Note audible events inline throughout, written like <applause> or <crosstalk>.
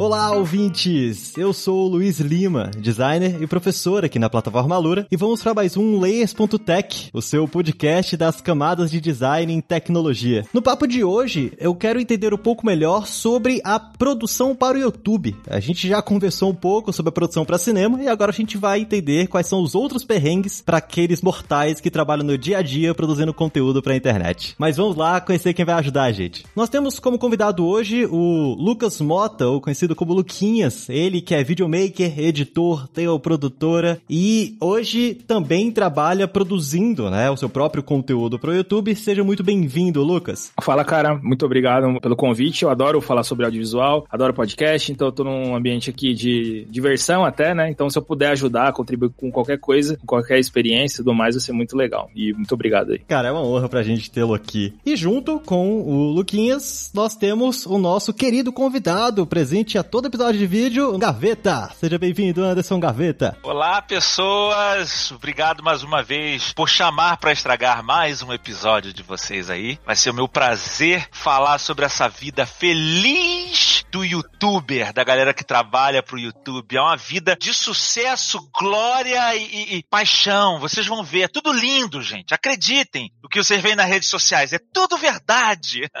Olá, ouvintes! Eu sou o Luiz Lima, designer e professor aqui na plataforma Lura, e vamos para mais um Layers.tech, o seu podcast das camadas de design em tecnologia. No papo de hoje, eu quero entender um pouco melhor sobre a produção para o YouTube. A gente já conversou um pouco sobre a produção para cinema e agora a gente vai entender quais são os outros perrengues para aqueles mortais que trabalham no dia a dia produzindo conteúdo para a internet. Mas vamos lá conhecer quem vai ajudar a gente. Nós temos como convidado hoje o Lucas Mota, o conhecido conhecido como Luquinhas, ele que é videomaker, editor, tem produtora e hoje também trabalha produzindo, né, o seu próprio conteúdo para o YouTube. Seja muito bem-vindo, Lucas. Fala, cara, muito obrigado pelo convite. Eu adoro falar sobre audiovisual, adoro podcast, então eu tô num ambiente aqui de diversão até, né? Então se eu puder ajudar, contribuir com qualquer coisa, com qualquer experiência e tudo mais, vai ser muito legal. E muito obrigado aí. Cara, é uma honra pra gente tê-lo aqui. E junto com o Luquinhas, nós temos o nosso querido convidado presente a todo episódio de vídeo, Gaveta. Seja bem-vindo, Anderson Gaveta. Olá, pessoas. Obrigado mais uma vez por chamar para estragar mais um episódio de vocês aí. Vai ser o meu prazer falar sobre essa vida feliz do youtuber, da galera que trabalha pro YouTube. É uma vida de sucesso, glória e, e, e paixão. Vocês vão ver, é tudo lindo, gente. Acreditem no que vocês veem nas redes sociais. É tudo verdade. <laughs>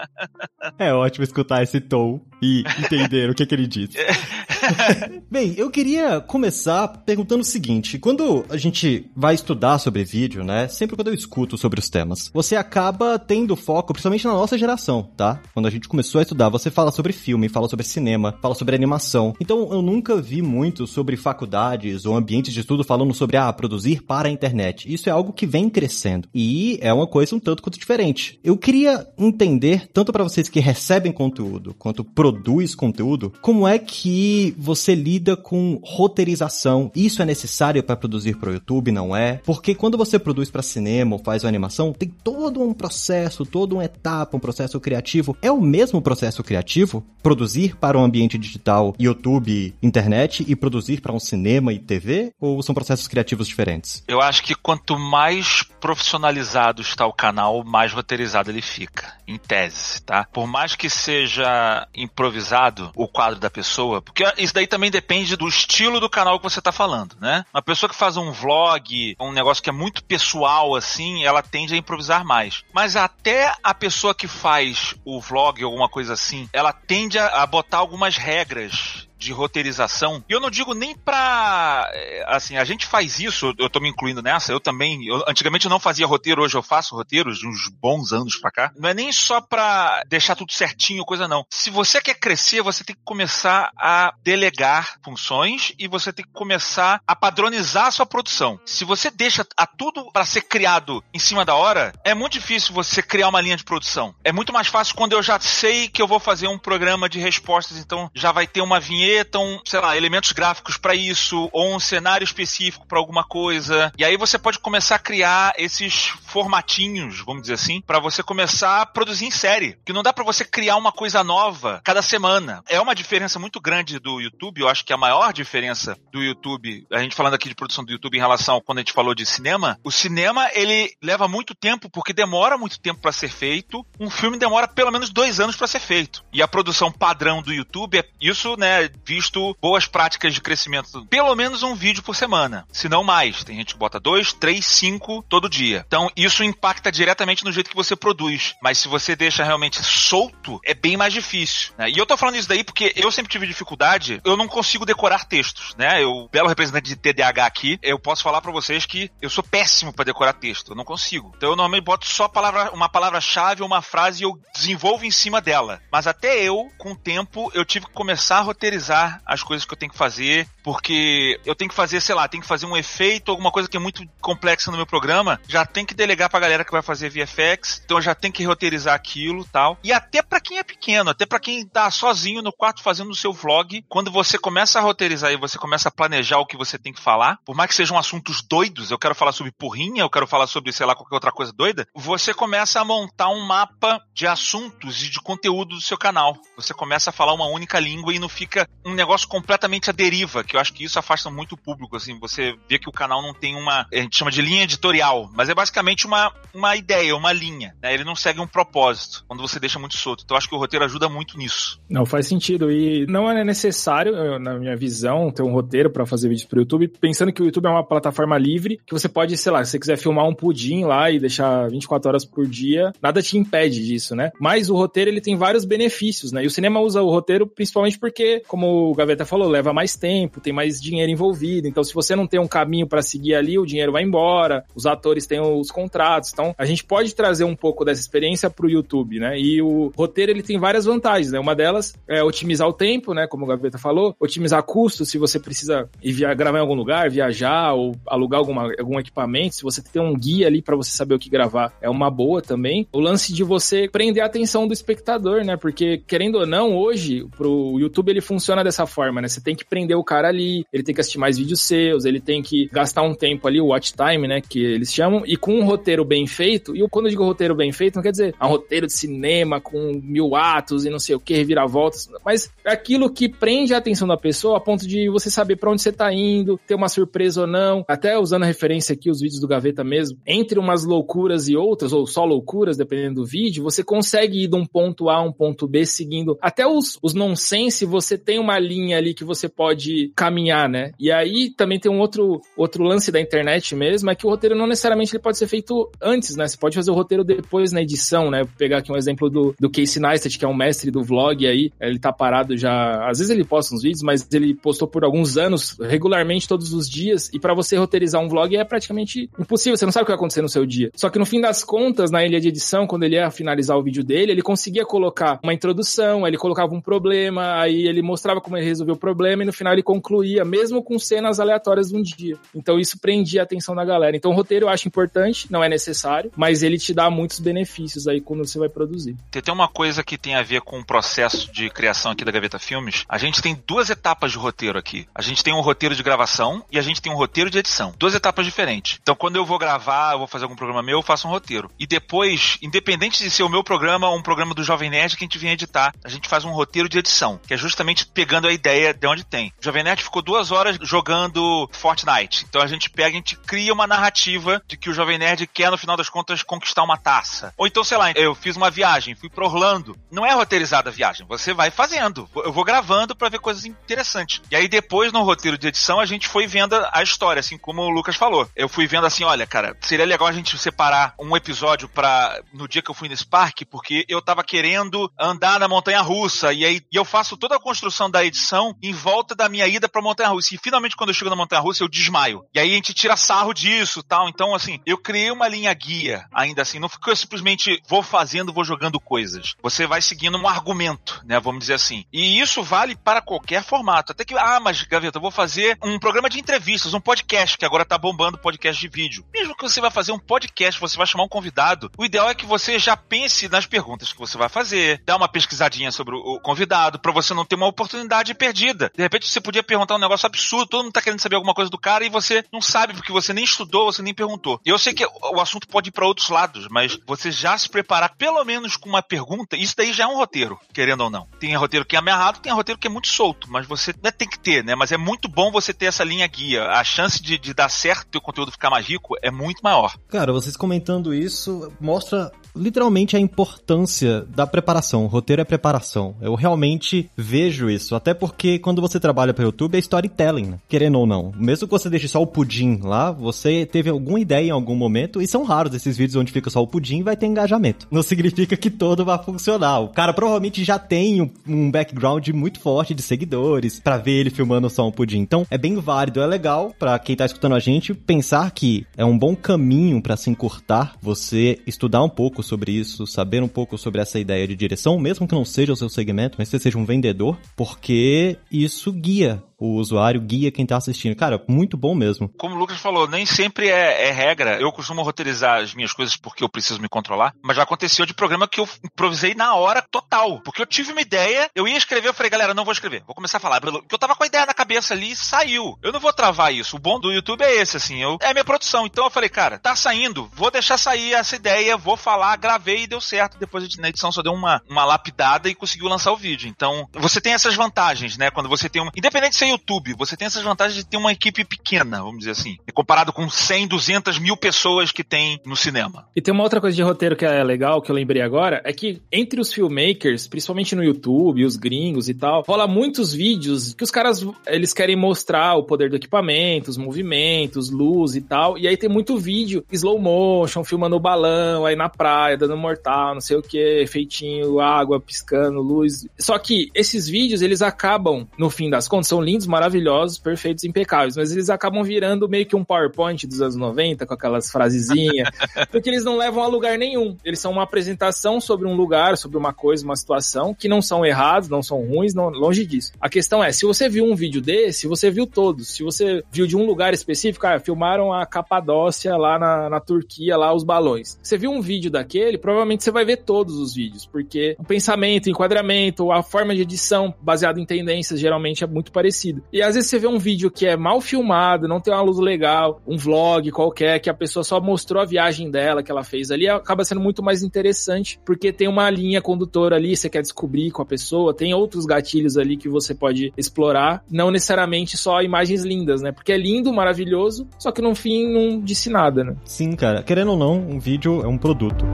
É ótimo escutar esse tom e entender o que, que ele disse. <laughs> <laughs> Bem, eu queria começar perguntando o seguinte: quando a gente vai estudar sobre vídeo, né? Sempre quando eu escuto sobre os temas, você acaba tendo foco, principalmente na nossa geração, tá? Quando a gente começou a estudar, você fala sobre filme, fala sobre cinema, fala sobre animação. Então eu nunca vi muito sobre faculdades ou ambientes de estudo falando sobre ah, produzir para a internet. Isso é algo que vem crescendo e é uma coisa um tanto quanto diferente. Eu queria entender, tanto para vocês que recebem conteúdo quanto produz conteúdo, como é que você lida com roteirização. Isso é necessário para produzir para o YouTube, não é? Porque quando você produz para cinema ou faz uma animação, tem todo um processo, toda uma etapa, um processo criativo. É o mesmo processo criativo? Produzir para um ambiente digital, YouTube, internet e produzir para um cinema e TV? Ou são processos criativos diferentes? Eu acho que quanto mais profissionalizado está o canal, mais roteirizado ele fica, em tese, tá? Por mais que seja improvisado o quadro da pessoa, porque isso daí também depende do estilo do canal que você está falando, né? Uma pessoa que faz um vlog, um negócio que é muito pessoal assim, ela tende a improvisar mais. Mas até a pessoa que faz o vlog alguma coisa assim, ela tende a botar algumas regras de roteirização. E eu não digo nem pra. Eh, assim, a gente faz isso, eu tô me incluindo nessa, eu também. Eu, antigamente eu não fazia roteiro, hoje eu faço roteiros de uns bons anos pra cá. Não é nem só pra deixar tudo certinho, coisa não. Se você quer crescer, você tem que começar a delegar funções e você tem que começar a padronizar a sua produção. Se você deixa a tudo para ser criado em cima da hora, é muito difícil você criar uma linha de produção. É muito mais fácil quando eu já sei que eu vou fazer um programa de respostas, então já vai ter uma vinheta vinhetam, sei lá, elementos gráficos para isso, ou um cenário específico para alguma coisa. E aí você pode começar a criar esses formatinhos, vamos dizer assim, para você começar a produzir em série. Que não dá para você criar uma coisa nova cada semana. É uma diferença muito grande do YouTube, eu acho que a maior diferença do YouTube, a gente falando aqui de produção do YouTube em relação a quando a gente falou de cinema, o cinema ele leva muito tempo porque demora muito tempo para ser feito. Um filme demora pelo menos dois anos para ser feito. E a produção padrão do YouTube é isso, né? Visto boas práticas de crescimento. Pelo menos um vídeo por semana, se não mais. Tem gente que bota dois, três, cinco todo dia. Então isso impacta diretamente no jeito que você produz. Mas se você deixa realmente solto, é bem mais difícil. Né? E eu tô falando isso daí porque eu sempre tive dificuldade, eu não consigo decorar textos, né? Eu, belo representante de TDAH aqui, eu posso falar para vocês que eu sou péssimo para decorar texto, eu não consigo. Então eu normalmente boto só palavra, uma palavra-chave ou uma frase e eu desenvolvo em cima dela. Mas até eu, com o tempo, eu tive que começar a roteirizar roteirizar as coisas que eu tenho que fazer, porque eu tenho que fazer, sei lá, tenho que fazer um efeito, alguma coisa que é muito complexa no meu programa, já tem que delegar pra galera que vai fazer VFX, então eu já tenho que roteirizar aquilo tal. E até para quem é pequeno, até para quem tá sozinho no quarto fazendo o seu vlog, quando você começa a roteirizar e você começa a planejar o que você tem que falar, por mais que sejam assuntos doidos, eu quero falar sobre porrinha, eu quero falar sobre, sei lá, qualquer outra coisa doida, você começa a montar um mapa de assuntos e de conteúdo do seu canal. Você começa a falar uma única língua e não fica um negócio completamente à deriva, que eu acho que isso afasta muito o público, assim, você vê que o canal não tem uma, a gente chama de linha editorial, mas é basicamente uma, uma ideia, uma linha, né? Ele não segue um propósito, quando você deixa muito solto. Então eu acho que o roteiro ajuda muito nisso. Não, faz sentido. E não é necessário, na minha visão, ter um roteiro para fazer vídeos pro YouTube, pensando que o YouTube é uma plataforma livre, que você pode, sei lá, se você quiser filmar um pudim lá e deixar 24 horas por dia, nada te impede disso, né? Mas o roteiro, ele tem vários benefícios, né? E o cinema usa o roteiro principalmente porque, como o Gaveta falou, leva mais tempo, tem mais dinheiro envolvido. Então, se você não tem um caminho para seguir ali, o dinheiro vai embora, os atores têm os contratos. Então, a gente pode trazer um pouco dessa experiência pro YouTube, né? E o roteiro, ele tem várias vantagens, né? Uma delas é otimizar o tempo, né? Como o Gaveta falou, otimizar custos se você precisa ir via, gravar em algum lugar, viajar ou alugar alguma, algum equipamento. Se você tem um guia ali para você saber o que gravar, é uma boa também. O lance de você prender a atenção do espectador, né? Porque, querendo ou não, hoje, pro YouTube ele funciona dessa forma, né? Você tem que prender o cara ali, ele tem que assistir mais vídeos seus, ele tem que gastar um tempo ali, o watch time, né? Que eles chamam, e com um roteiro bem feito, e quando eu digo roteiro bem feito, não quer dizer um roteiro de cinema com mil atos e não sei o que, reviravoltas, mas é aquilo que prende a atenção da pessoa a ponto de você saber para onde você tá indo, ter uma surpresa ou não. Até usando a referência aqui, os vídeos do Gaveta mesmo, entre umas loucuras e outras, ou só loucuras, dependendo do vídeo, você consegue ir de um ponto A a um ponto B seguindo. Até os, os nonsense, você tem uma linha ali que você pode caminhar, né? E aí também tem um outro, outro lance da internet mesmo, é que o roteiro não necessariamente ele pode ser feito antes, né? Você pode fazer o roteiro depois na edição, né? Vou pegar aqui um exemplo do, do Casey Neistat, que é um mestre do vlog aí, ele tá parado já, às vezes ele posta uns vídeos, mas ele postou por alguns anos, regularmente, todos os dias, e para você roteirizar um vlog é praticamente impossível, você não sabe o que vai acontecer no seu dia. Só que no fim das contas, na ilha de edição, quando ele ia finalizar o vídeo dele, ele conseguia colocar uma introdução, ele colocava um problema, aí ele mostrava como ele resolveu o problema, e no final ele concluía, mesmo com cenas aleatórias de um dia. Então isso prendia a atenção da galera. Então o roteiro eu acho importante, não é necessário, mas ele te dá muitos benefícios aí quando você vai produzir. Tem uma coisa que tem a ver com o processo de criação aqui da Gaveta Filmes. A gente tem duas etapas de roteiro aqui. A gente tem um roteiro de gravação e a gente tem um roteiro de edição. Duas etapas diferentes. Então, quando eu vou gravar, eu vou fazer algum programa meu, eu faço um roteiro. E depois, independente de ser o meu programa ou um programa do Jovem Nerd que a gente vem editar, a gente faz um roteiro de edição, que é justamente pegando a ideia de onde tem. O Jovem Nerd ficou duas horas jogando Fortnite. Então a gente pega, a gente cria uma narrativa de que o Jovem Nerd quer, no final das contas, conquistar uma taça. Ou então, sei lá, eu fiz uma viagem, fui pro Orlando. Não é roteirizada a viagem, você vai fazendo. Eu vou gravando para ver coisas interessantes. E aí depois, no roteiro de edição, a gente foi vendo a história, assim como o Lucas falou. Eu fui vendo assim, olha, cara, seria legal a gente separar um episódio para no dia que eu fui nesse parque, porque eu tava querendo andar na montanha russa e aí e eu faço toda a construção da edição em volta da minha ida pra montanha russa. E finalmente quando eu chego na montanha russa eu desmaio. E aí a gente tira sarro disso, tal. Então assim, eu criei uma linha guia, ainda assim, não ficou simplesmente vou fazendo, vou jogando coisas. Você vai seguindo um argumento, né, vamos dizer assim. E isso vale para qualquer formato. Até que ah, mas Gaveta, eu vou fazer um programa de entrevistas, um podcast que agora tá bombando podcast de vídeo. Mesmo que você vai fazer um podcast, você vai chamar um convidado, o ideal é que você já pense nas perguntas que você vai fazer, dá uma pesquisadinha sobre o convidado, para você não ter uma oportunidade perdida. De repente você podia perguntar um negócio absurdo, todo mundo tá querendo saber alguma coisa do cara e você não sabe porque você nem estudou, você nem perguntou. Eu sei que o assunto pode ir para outros lados, mas você já se preparar pelo menos com uma pergunta, isso daí já é um roteiro, querendo ou não. Tem roteiro que é amarrado, tem roteiro que é muito solto, mas você não é, tem que ter, né? Mas é muito bom você ter essa linha guia. A chance de, de dar certo e o conteúdo ficar mais rico é muito maior. Cara, vocês comentando isso mostra literalmente a importância da preparação. O roteiro é preparação. Eu realmente vejo isso. Até porque quando você trabalha para YouTube é storytelling, né? querendo ou não. Mesmo que você deixe só o pudim lá, você teve alguma ideia em algum momento, e são raros esses vídeos onde fica só o pudim e vai ter engajamento. Não significa que todo vai funcionar. O cara provavelmente já tem um background muito forte de seguidores para ver ele filmando só um pudim. Então é bem válido, é legal para quem tá escutando a gente pensar que é um bom caminho para se encurtar você estudar um pouco pouco sobre isso, saber um pouco sobre essa ideia de direção, mesmo que não seja o seu segmento, mas você seja um vendedor, porque isso guia o usuário, guia quem tá assistindo. Cara, muito bom mesmo. Como o Lucas falou, nem sempre é, é, regra. Eu costumo roteirizar as minhas coisas porque eu preciso me controlar, mas já aconteceu de programa que eu improvisei na hora total. Porque eu tive uma ideia, eu ia escrever, eu falei, galera, não vou escrever, vou começar a falar. Porque eu tava com a ideia na cabeça ali e saiu. Eu não vou travar isso. O bom do YouTube é esse, assim, eu, é minha produção. Então eu falei, cara, tá saindo, vou deixar sair essa ideia, vou falar, gravei e deu certo. Depois na edição só deu uma, uma lapidada e conseguiu lançar o vídeo. Então, você tem essas vantagens, né? Quando você tem uma. Independente de ser YouTube, você tem essas vantagens de ter uma equipe pequena, vamos dizer assim. Comparado com 100, 200 mil pessoas que tem no cinema. E tem uma outra coisa de roteiro que é legal, que eu lembrei agora, é que entre os filmmakers, principalmente no YouTube, os gringos e tal, rola muitos vídeos que os caras, eles querem mostrar o poder do equipamento, os movimentos, luz e tal, e aí tem muito vídeo slow motion, filmando o balão, aí na praia, dando mortal, não sei o que, efeitinho, água piscando, luz. Só que esses vídeos, eles acabam, no fim das contas, são lindos, maravilhosos, perfeitos, impecáveis, mas eles acabam virando meio que um PowerPoint dos anos 90, com aquelas frasezinhas, <laughs> porque eles não levam a lugar nenhum. Eles são uma apresentação sobre um lugar, sobre uma coisa, uma situação, que não são errados, não são ruins, não, longe disso. A questão é, se você viu um vídeo desse, você viu todos. Se você viu de um lugar específico, ah, filmaram a Capadócia lá na, na Turquia, lá os balões. Você viu um vídeo daquele, provavelmente você vai ver todos os vídeos, porque o pensamento, o enquadramento, a forma de edição baseada em tendências geralmente é muito parecido. E às vezes você vê um vídeo que é mal filmado, não tem uma luz legal, um vlog qualquer, que a pessoa só mostrou a viagem dela que ela fez ali, acaba sendo muito mais interessante, porque tem uma linha condutora ali, você quer descobrir com a pessoa, tem outros gatilhos ali que você pode explorar, não necessariamente só imagens lindas, né? Porque é lindo, maravilhoso, só que no fim não disse nada, né? Sim, cara. Querendo ou não, um vídeo é um produto.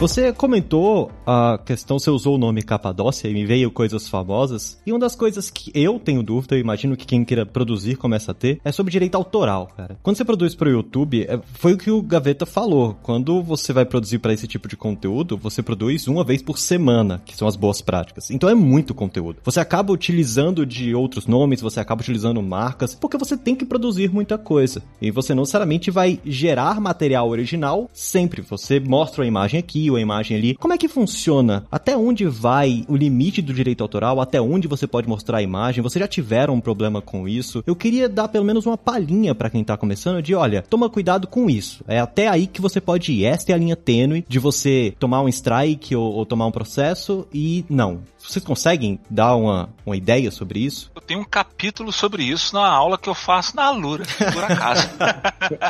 Você comentou a questão, você usou o nome Capadócia e me veio coisas famosas. E uma das coisas que eu tenho dúvida, eu imagino que quem queira produzir começa a ter, é sobre direito autoral, cara. Quando você produz para o YouTube, é, foi o que o Gaveta falou. Quando você vai produzir para esse tipo de conteúdo, você produz uma vez por semana, que são as boas práticas. Então é muito conteúdo. Você acaba utilizando de outros nomes, você acaba utilizando marcas, porque você tem que produzir muita coisa. E você não necessariamente vai gerar material original sempre. Você mostra a imagem aqui, a imagem ali. Como é que funciona? Até onde vai o limite do direito autoral? Até onde você pode mostrar a imagem? Vocês já tiveram um problema com isso? Eu queria dar pelo menos uma palhinha para quem tá começando de, olha, toma cuidado com isso. É até aí que você pode ir. Esta é a linha tênue de você tomar um strike ou, ou tomar um processo e não. Vocês conseguem dar uma, uma ideia sobre isso? Eu tenho um capítulo sobre isso na aula que eu faço na Alura, por acaso.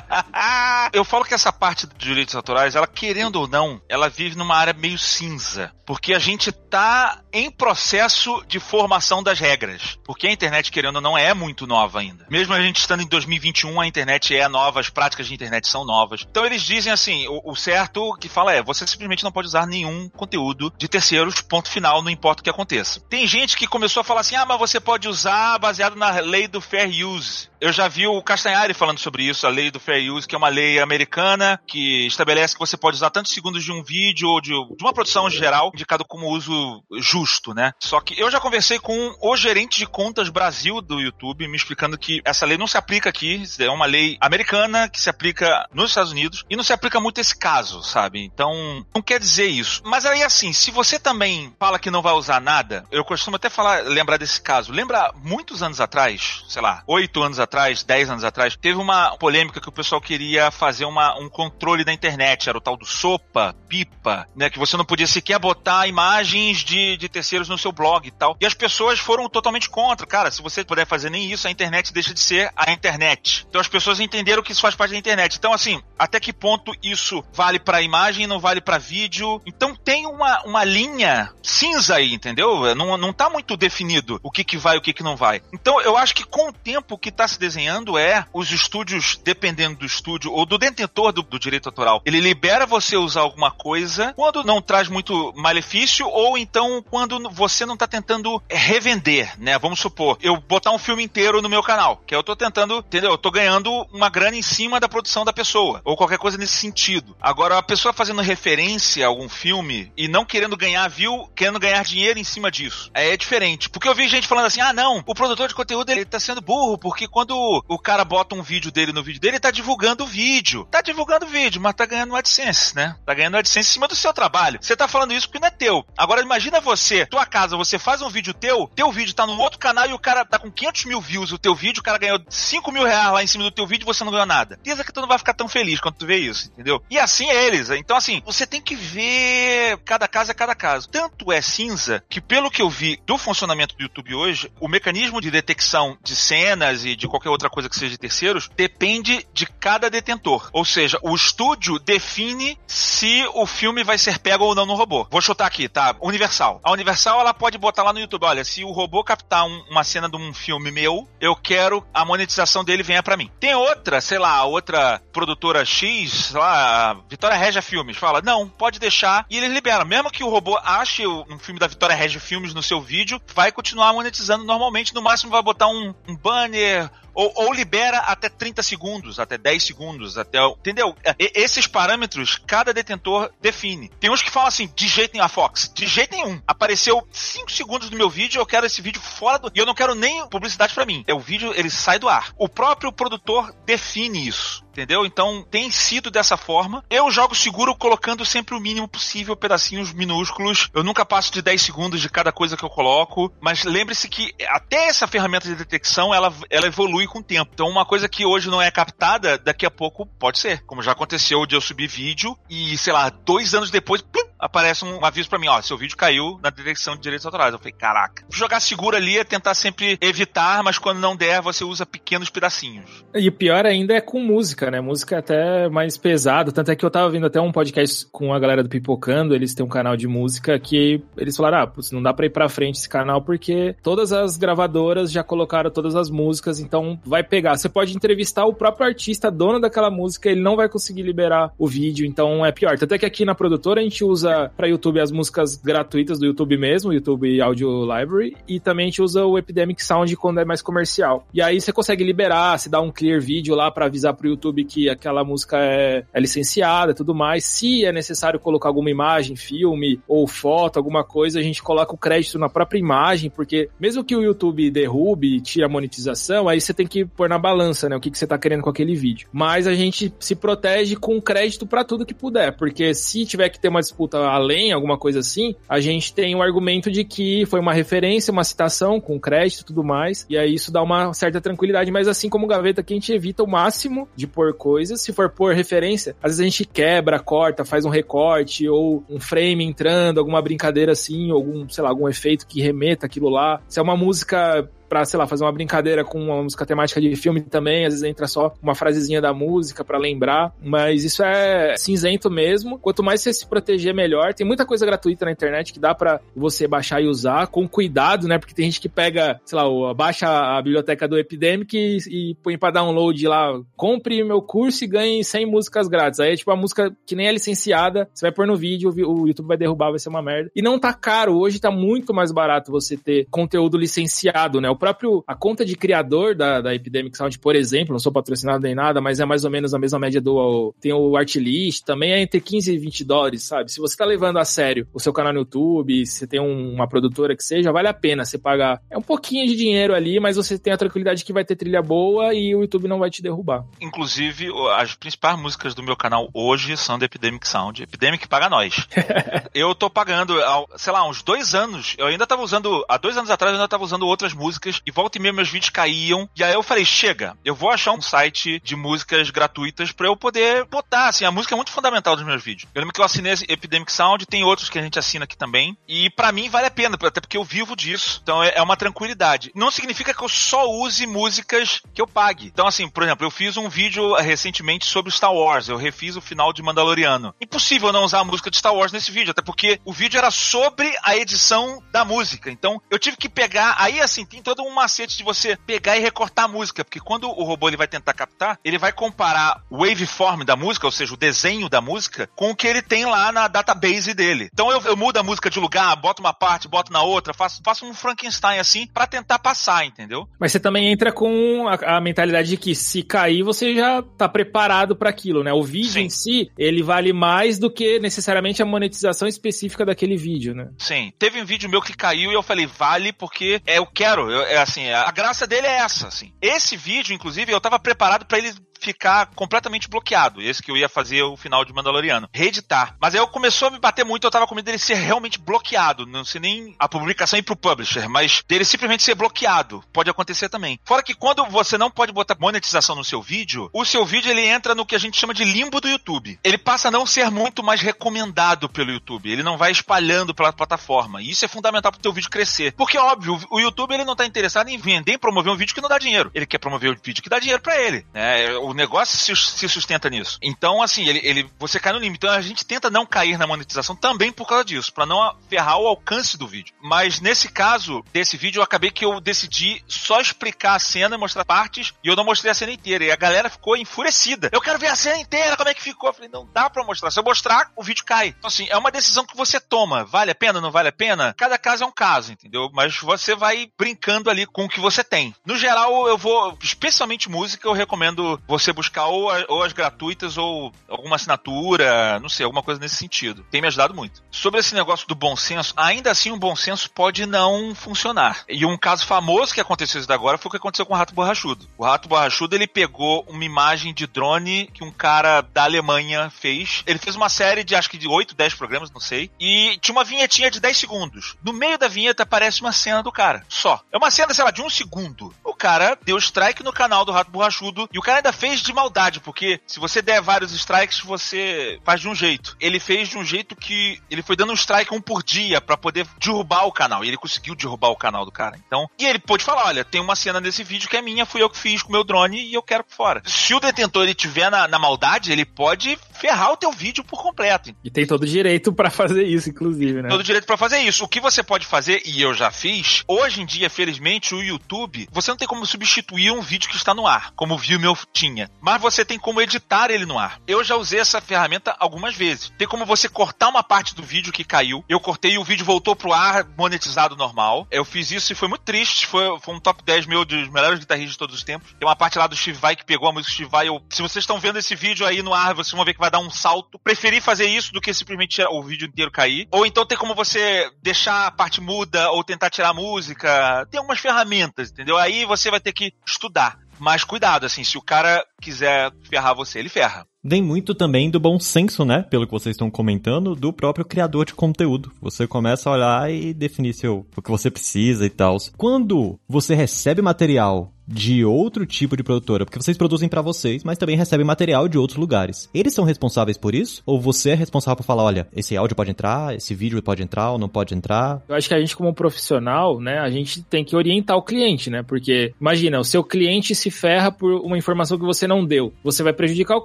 <laughs> eu falo que essa parte de direitos autorais, ela querendo ou não, ela vive numa área meio cinza. Porque a gente tá em processo de formação das regras. Porque a internet, querendo ou não, é muito nova ainda. Mesmo a gente estando em 2021, a internet é nova, as práticas de internet são novas. Então eles dizem assim: o, o certo que fala é, você simplesmente não pode usar nenhum conteúdo de terceiros, ponto final, não importa o que aconteça. Tem gente que começou a falar assim: ah, mas você pode usar baseado na lei do fair use. Eu já vi o Castanhari falando sobre isso, a lei do fair use, que é uma lei americana que estabelece que você pode usar tantos segundos de um vídeo ou de, de uma produção geral indicado como uso justo, né? Só que eu já conversei com o gerente de contas Brasil do YouTube me explicando que essa lei não se aplica aqui, é uma lei americana que se aplica nos Estados Unidos e não se aplica muito esse caso, sabe? Então, não quer dizer isso. Mas aí assim, se você também fala que não vai usar nada, eu costumo até falar, lembrar desse caso. Lembra muitos anos atrás, sei lá, oito anos atrás, dez anos atrás, teve uma polêmica que o pessoal queria fazer uma, um controle da internet, era o tal do sopa, pipa, né? Que você não podia sequer botar imagens de, de terceiros no seu blog e tal. E as pessoas foram totalmente contra. Cara, se você puder fazer nem isso, a internet deixa de ser a internet. Então as pessoas entenderam que isso faz parte da internet. Então, assim, até que ponto isso vale para imagem não vale para vídeo? Então tem uma, uma linha cinza aí, entendeu? Não, não tá muito definido o que, que vai e o que, que não vai. Então eu acho que com o tempo que tá se desenhando é os estúdios, dependendo do estúdio ou do detentor do, do direito autoral, ele libera você usar alguma coisa quando não traz muito malefício ou então quando você não tá tentando revender, né? Vamos supor, eu botar um filme inteiro no meu canal, que eu tô tentando, entendeu? Eu tô ganhando uma grana em cima da produção da pessoa, ou qualquer coisa nesse sentido. Agora, a pessoa fazendo referência a algum filme e não querendo ganhar view, querendo ganhar dinheiro em cima disso, é diferente. Porque eu vi gente falando assim, ah, não, o produtor de conteúdo ele tá sendo burro, porque quando o cara bota um vídeo dele no vídeo dele, ele tá divulgando o vídeo. Tá divulgando o vídeo, mas tá ganhando AdSense, né? Tá ganhando AdSense em cima do seu trabalho. Você tá falando isso porque não é teu. Agora imagina você, tua casa, você faz um vídeo teu, teu vídeo tá no outro canal e o cara tá com 500 mil views o teu vídeo, o cara ganhou 5 mil reais lá em cima do teu vídeo e você não ganhou nada. Diz que tu não vai ficar tão feliz quando tu vê isso, entendeu? E assim é eles. Então assim, você tem que ver cada caso é cada caso. Tanto é cinza que pelo que eu vi do funcionamento do YouTube hoje, o mecanismo de detecção de cenas e de qualquer outra coisa que seja de terceiros depende de cada detentor. Ou seja, o estúdio define se o filme vai ser pego ou não no robô. Vou chutar aqui, tá? Universal. A Universal ela pode botar lá no YouTube, olha, se o robô captar um, uma cena de um filme meu, eu quero a monetização dele venha para mim. Tem outra, sei lá, outra produtora X, sei lá, Vitória Regia Filmes, fala, não, pode deixar e eles liberam. Mesmo que o robô ache um filme da Vitória Regia Filmes no seu vídeo, vai continuar monetizando normalmente. No máximo vai botar um, um banner ou, ou, libera até 30 segundos, até 10 segundos, até. Entendeu? E, esses parâmetros, cada detentor define. Tem uns que falam assim: de jeito nenhum, a Fox, de jeito nenhum. Apareceu 5 segundos no meu vídeo, eu quero esse vídeo fora do. E eu não quero nem publicidade para mim. É o vídeo, ele sai do ar. O próprio produtor define isso entendeu? Então tem sido dessa forma. Eu jogo seguro colocando sempre o mínimo possível, pedacinhos minúsculos. Eu nunca passo de 10 segundos de cada coisa que eu coloco, mas lembre-se que até essa ferramenta de detecção ela, ela evolui com o tempo. Então uma coisa que hoje não é captada, daqui a pouco pode ser. Como já aconteceu de eu subir vídeo e, sei lá, dois anos depois, aparece um aviso para mim, ó, seu vídeo caiu na detecção de direitos autorais. Eu falei, caraca. Jogar seguro ali é tentar sempre evitar, mas quando não der, você usa pequenos pedacinhos. E pior ainda é com música, né? Música é até mais pesado. Tanto é que eu tava vendo até um podcast com a galera do Pipocando, eles têm um canal de música que eles falaram, ah, não dá pra ir pra frente esse canal porque todas as gravadoras já colocaram todas as músicas, então vai pegar. Você pode entrevistar o próprio artista, dono daquela música, ele não vai conseguir liberar o vídeo, então é pior. Tanto é que aqui na produtora a gente usa para YouTube as músicas gratuitas do YouTube mesmo, YouTube Audio Library, e também a gente usa o Epidemic Sound quando é mais comercial. E aí você consegue liberar, se dá um clear vídeo lá para avisar pro YouTube que aquela música é, é licenciada e tudo mais. Se é necessário colocar alguma imagem, filme ou foto, alguma coisa, a gente coloca o crédito na própria imagem, porque mesmo que o YouTube derrube e tire a monetização, aí você tem que pôr na balança, né, o que, que você tá querendo com aquele vídeo. Mas a gente se protege com crédito para tudo que puder, porque se tiver que ter uma disputa além, alguma coisa assim, a gente tem o argumento de que foi uma referência, uma citação com crédito e tudo mais, e aí isso dá uma certa tranquilidade, mas assim como gaveta que a gente evita o máximo de pôr coisas, se for pôr referência, às vezes a gente quebra, corta, faz um recorte ou um frame entrando, alguma brincadeira assim, algum, sei lá, algum efeito que remeta aquilo lá. Se é uma música pra, sei lá, fazer uma brincadeira com uma música temática de filme também, às vezes entra só uma frasezinha da música para lembrar, mas isso é cinzento mesmo. Quanto mais você se proteger, melhor. Tem muita coisa gratuita na internet que dá para você baixar e usar com cuidado, né? Porque tem gente que pega, sei lá, baixa a biblioteca do Epidemic e, e põe para download lá, compre meu curso e ganhe 100 músicas grátis. Aí é tipo uma música que nem é licenciada, você vai pôr no vídeo, o YouTube vai derrubar, vai ser uma merda. E não tá caro, hoje tá muito mais barato você ter conteúdo licenciado, né? O próprio, a conta de criador da, da Epidemic Sound, por exemplo, não sou patrocinado nem nada, mas é mais ou menos a mesma média do, tem o Artlist, também é entre 15 e 20 dólares, sabe? Se você tá levando a sério o seu canal no YouTube, se você tem um, uma produtora que seja, vale a pena você pagar, é um pouquinho de dinheiro ali, mas você tem a tranquilidade que vai ter trilha boa e o YouTube não vai te derrubar. Inclusive, as principais músicas do meu canal hoje são da Epidemic Sound. Epidemic paga nós. <laughs> eu tô pagando, sei lá, uns dois anos, eu ainda tava usando, há dois anos atrás eu ainda tava usando outras músicas músicas e volta e meia meus vídeos caíam. E aí eu falei, chega, eu vou achar um site de músicas gratuitas para eu poder botar, assim, a música é muito fundamental dos meus vídeos. Eu lembro que eu assinei Epidemic Sound, tem outros que a gente assina aqui também, e para mim vale a pena, até porque eu vivo disso. Então é, é uma tranquilidade. Não significa que eu só use músicas que eu pague. Então assim, por exemplo, eu fiz um vídeo recentemente sobre Star Wars, eu refiz o final de Mandaloriano. Impossível não usar a música de Star Wars nesse vídeo, até porque o vídeo era sobre a edição da música. Então eu tive que pegar, aí assim, tem todo todo um macete de você pegar e recortar a música, porque quando o robô ele vai tentar captar, ele vai comparar o waveform da música, ou seja, o desenho da música, com o que ele tem lá na database dele. Então eu, eu mudo a música de lugar, boto uma parte, boto na outra, faço, faço um Frankenstein assim para tentar passar, entendeu? Mas você também entra com a, a, mentalidade de que se cair, você já tá preparado para aquilo, né? O vídeo Sim. em si, ele vale mais do que necessariamente a monetização específica daquele vídeo, né? Sim. Teve um vídeo meu que caiu e eu falei, vale porque é, eu quero. Eu, é assim, a graça dele é essa, assim. Esse vídeo, inclusive, eu tava preparado para ele ficar completamente bloqueado. Esse que eu ia fazer o final de Mandaloriano. Reeditar. Mas aí eu começou a me bater muito, eu tava com medo dele ser realmente bloqueado. Não sei nem a publicação ir pro publisher, mas dele simplesmente ser bloqueado. Pode acontecer também. Fora que quando você não pode botar monetização no seu vídeo, o seu vídeo ele entra no que a gente chama de limbo do YouTube. Ele passa a não ser muito mais recomendado pelo YouTube. Ele não vai espalhando pela plataforma. E isso é fundamental pro teu vídeo crescer. Porque, óbvio, o YouTube ele não tá interessado em vender, em promover um vídeo que não dá dinheiro. Ele quer promover um vídeo que dá dinheiro para ele. Né? O negócio se, se, sustenta nisso. Então, assim, ele, ele, você cai no limite. Então a gente tenta não cair na monetização também por causa disso, para não ferrar o alcance do vídeo. Mas nesse caso, desse vídeo, eu acabei que eu decidi só explicar a cena e mostrar partes, e eu não mostrei a cena inteira. E a galera ficou enfurecida. Eu quero ver a cena inteira, como é que ficou? Eu falei, não dá pra mostrar. Se eu mostrar, o vídeo cai. Então, assim, é uma decisão que você toma. Vale a pena, não vale a pena? Cada caso é um caso, entendeu? Mas você vai brincando ali com o que você tem. No geral, eu vou, especialmente música, eu recomendo você buscar ou, ou as gratuitas ou alguma assinatura, não sei, alguma coisa nesse sentido. Tem me ajudado muito. Sobre esse negócio do bom senso, ainda assim o bom senso pode não funcionar. E um caso famoso que aconteceu isso agora foi o que aconteceu com o Rato Borrachudo. O Rato Borrachudo, ele pegou uma imagem de drone que um cara da Alemanha fez. Ele fez uma série de acho que de 8, 10 programas, não sei, e tinha uma vinhetinha de 10 segundos. No meio da vinheta aparece uma cena do cara, só. É uma cena, sei lá, de um segundo. O cara deu strike no canal do Rato Borrachudo e o cara ainda fez de maldade porque se você der vários strikes, você faz de um jeito. Ele fez de um jeito que ele foi dando um strike um por dia para poder derrubar o canal. E ele conseguiu derrubar o canal do cara. Então, e ele pôde falar: olha, tem uma cena nesse vídeo que é minha, fui eu que fiz com o meu drone e eu quero fora. Se o detentor ele tiver na, na maldade, ele pode ferrar o teu vídeo por completo. E tem todo o direito para fazer isso, inclusive, né? Todo direito para fazer isso. O que você pode fazer, e eu já fiz, hoje em dia, felizmente, o YouTube, você não tem como substituir um vídeo que está no ar, como o Vimeo tinha. Mas você tem como editar ele no ar. Eu já usei essa ferramenta algumas vezes. Tem como você cortar uma parte do vídeo que caiu. Eu cortei e o vídeo voltou pro ar monetizado normal. Eu fiz isso e foi muito triste. Foi, foi um top 10 meu dos melhores guitarristas de todos os tempos. Tem uma parte lá do Steve Vai que pegou a música Steve Vai. Eu, se vocês estão vendo esse vídeo aí no ar, vocês vão ver que vai dar um salto. Preferi fazer isso do que simplesmente o vídeo inteiro cair. Ou então tem como você deixar a parte muda ou tentar tirar a música. Tem algumas ferramentas, entendeu? Aí você vai ter que estudar. Mas cuidado, assim, se o cara quiser ferrar você, ele ferra. Vem muito também do bom senso, né? Pelo que vocês estão comentando, do próprio criador de conteúdo. Você começa a olhar e definir seu, o que você precisa e tal. Quando você recebe material de outro tipo de produtora, porque vocês produzem para vocês, mas também recebem material de outros lugares. Eles são responsáveis por isso? Ou você é responsável por falar, olha, esse áudio pode entrar, esse vídeo pode entrar ou não pode entrar? Eu acho que a gente como profissional, né, a gente tem que orientar o cliente, né? Porque imagina, o seu cliente se ferra por uma informação que você não deu. Você vai prejudicar o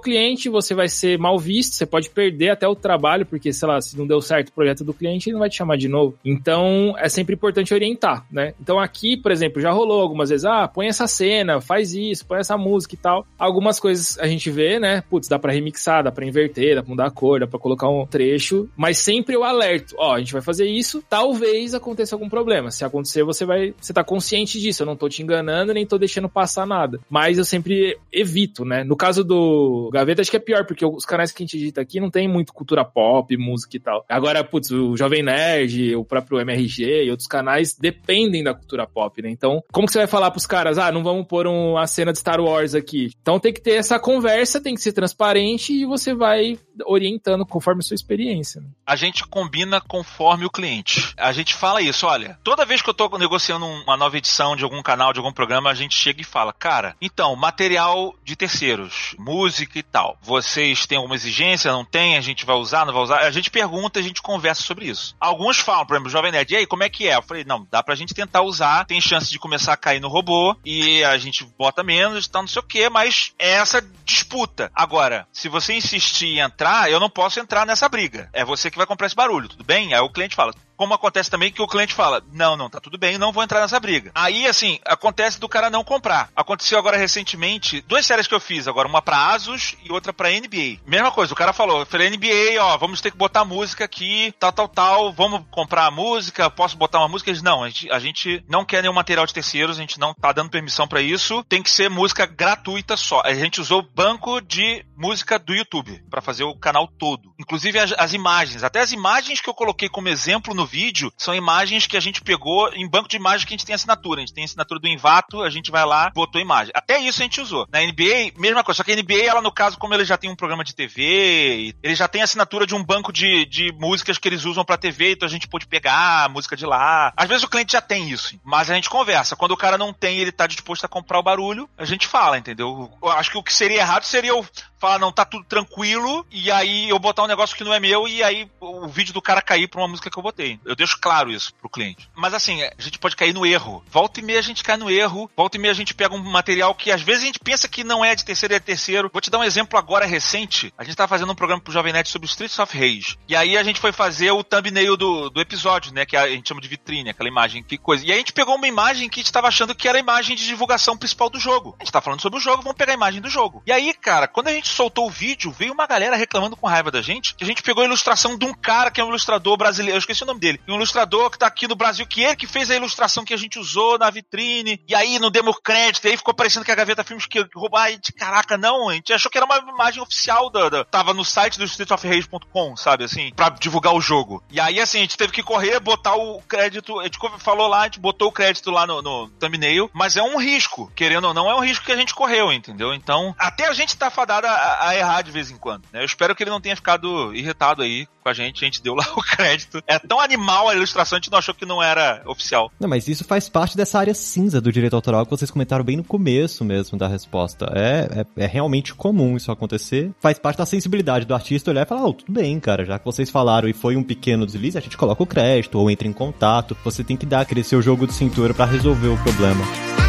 cliente, você vai ser mal visto, você pode perder até o trabalho, porque sei lá, se não deu certo o projeto do cliente, ele não vai te chamar de novo. Então, é sempre importante orientar, né? Então aqui, por exemplo, já rolou algumas vezes, ah, põe essa cena, faz isso, põe essa música e tal. Algumas coisas a gente vê, né? Putz, dá pra remixar, dá pra inverter, dá pra mudar a cor, dá pra colocar um trecho, mas sempre eu alerto, ó, a gente vai fazer isso, talvez aconteça algum problema. Se acontecer, você vai, você tá consciente disso, eu não tô te enganando, nem tô deixando passar nada. Mas eu sempre evito, né? No caso do Gaveta, acho que é pior, porque os canais que a gente edita aqui não tem muito cultura pop, música e tal. Agora, putz, o Jovem Nerd, o próprio MRG e outros canais dependem da cultura pop, né? Então, como que você vai falar pros caras, ah, não vamos pôr uma cena de Star Wars aqui. Então tem que ter essa conversa, tem que ser transparente e você vai orientando conforme a sua experiência. Né? A gente combina conforme o cliente. A gente fala isso, olha, toda vez que eu tô negociando uma nova edição de algum canal, de algum programa, a gente chega e fala, cara, então, material de terceiros, música e tal. Vocês têm alguma exigência? Não tem? A gente vai usar, não vai usar? A gente pergunta, a gente conversa sobre isso. Alguns falam, por exemplo, Jovem Nerd, e aí, como é que é? Eu falei, não, dá pra gente tentar usar, tem chance de começar a cair no robô e a gente bota menos, tá não sei o que, mas é essa disputa. Agora, se você insistir em entrar, eu não posso entrar nessa briga. É você que vai comprar esse barulho, tudo bem? Aí o cliente fala, como acontece também que o cliente fala: não, não, tá tudo bem, não vou entrar nessa briga. Aí, assim, acontece do cara não comprar. Aconteceu agora recentemente, duas séries que eu fiz agora, uma pra Asus e outra pra NBA. Mesma coisa, o cara falou: eu falei, NBA, ó, vamos ter que botar música aqui, tal, tal, tal, vamos comprar a música, posso botar uma música? Eles, não, a gente, a gente não quer nenhum material de terceiros, a gente não tá dando permissão para isso, tem que ser música gratuita só. A gente usou banco de música do YouTube para fazer o canal todo. Inclusive as, as, imagens, até as imagens que eu coloquei como exemplo no vídeo, são imagens que a gente pegou em banco de imagens que a gente tem assinatura. A gente tem assinatura do Invato, a gente vai lá, botou imagem. Até isso a gente usou. Na NBA, mesma coisa, só que a NBA, ela no caso, como ele já tem um programa de TV, ele já tem assinatura de um banco de, de músicas que eles usam pra TV, então a gente pôde pegar a música de lá. Às vezes o cliente já tem isso, mas a gente conversa. Quando o cara não tem, ele tá disposto a comprar o barulho, a gente fala, entendeu? Eu acho que o que seria errado seria eu falar, não, tá tudo tranquilo, e aí eu botar um negócio que não é meu, e aí o vídeo do cara cair pra uma música que eu botei. Eu deixo claro isso pro cliente. Mas assim, a gente pode cair no erro. Volta e meia a gente cai no erro, volta e meia a gente pega um material que às vezes a gente pensa que não é de terceiro, é de terceiro. Vou te dar um exemplo agora recente. A gente tá fazendo um programa pro Jovem Nerd sobre Streets of Rage. E aí a gente foi fazer o thumbnail do, do episódio, né? Que a gente chama de vitrine, aquela imagem, que coisa. E aí a gente pegou uma imagem que a gente tava achando que era a imagem de divulgação principal do jogo. A gente tá falando sobre o jogo, vamos pegar a imagem do jogo. E aí, cara, quando a gente soltou o vídeo, veio uma galera reclamando com raiva da gente, que a gente pegou a ilustração de um cara que é um ilustrador brasileiro, eu esqueci o nome dele, um ilustrador que tá aqui no Brasil, que ele que fez a ilustração que a gente usou na vitrine, e aí não demos crédito, e aí ficou parecendo que a Gaveta Filmes que roubou, ai, de caraca, não, a gente achou que era uma imagem oficial da, da tava no site do streetofrage.com, sabe, assim, pra divulgar o jogo. E aí, assim, a gente teve que correr, botar o crédito, a gente falou lá, a gente botou o crédito lá no, no thumbnail, mas é um risco, querendo ou não, é um risco que a gente correu, entendeu? Então, até a gente tá fadado a, a errar de vez em quando, né? Eu espero que ele não tenha ficado irritado aí com a gente, a gente deu lá <laughs> o crédito. É tão animal a ilustração, a gente não achou que não era oficial. Não, mas isso faz parte dessa área cinza do direito autoral que vocês comentaram bem no começo mesmo da resposta. É, é, é realmente comum isso acontecer. Faz parte da sensibilidade do artista olhar e falar, oh, tudo bem, cara, já que vocês falaram e foi um pequeno deslize, a gente coloca o crédito ou entra em contato. Você tem que dar aquele seu jogo de cintura para resolver o problema.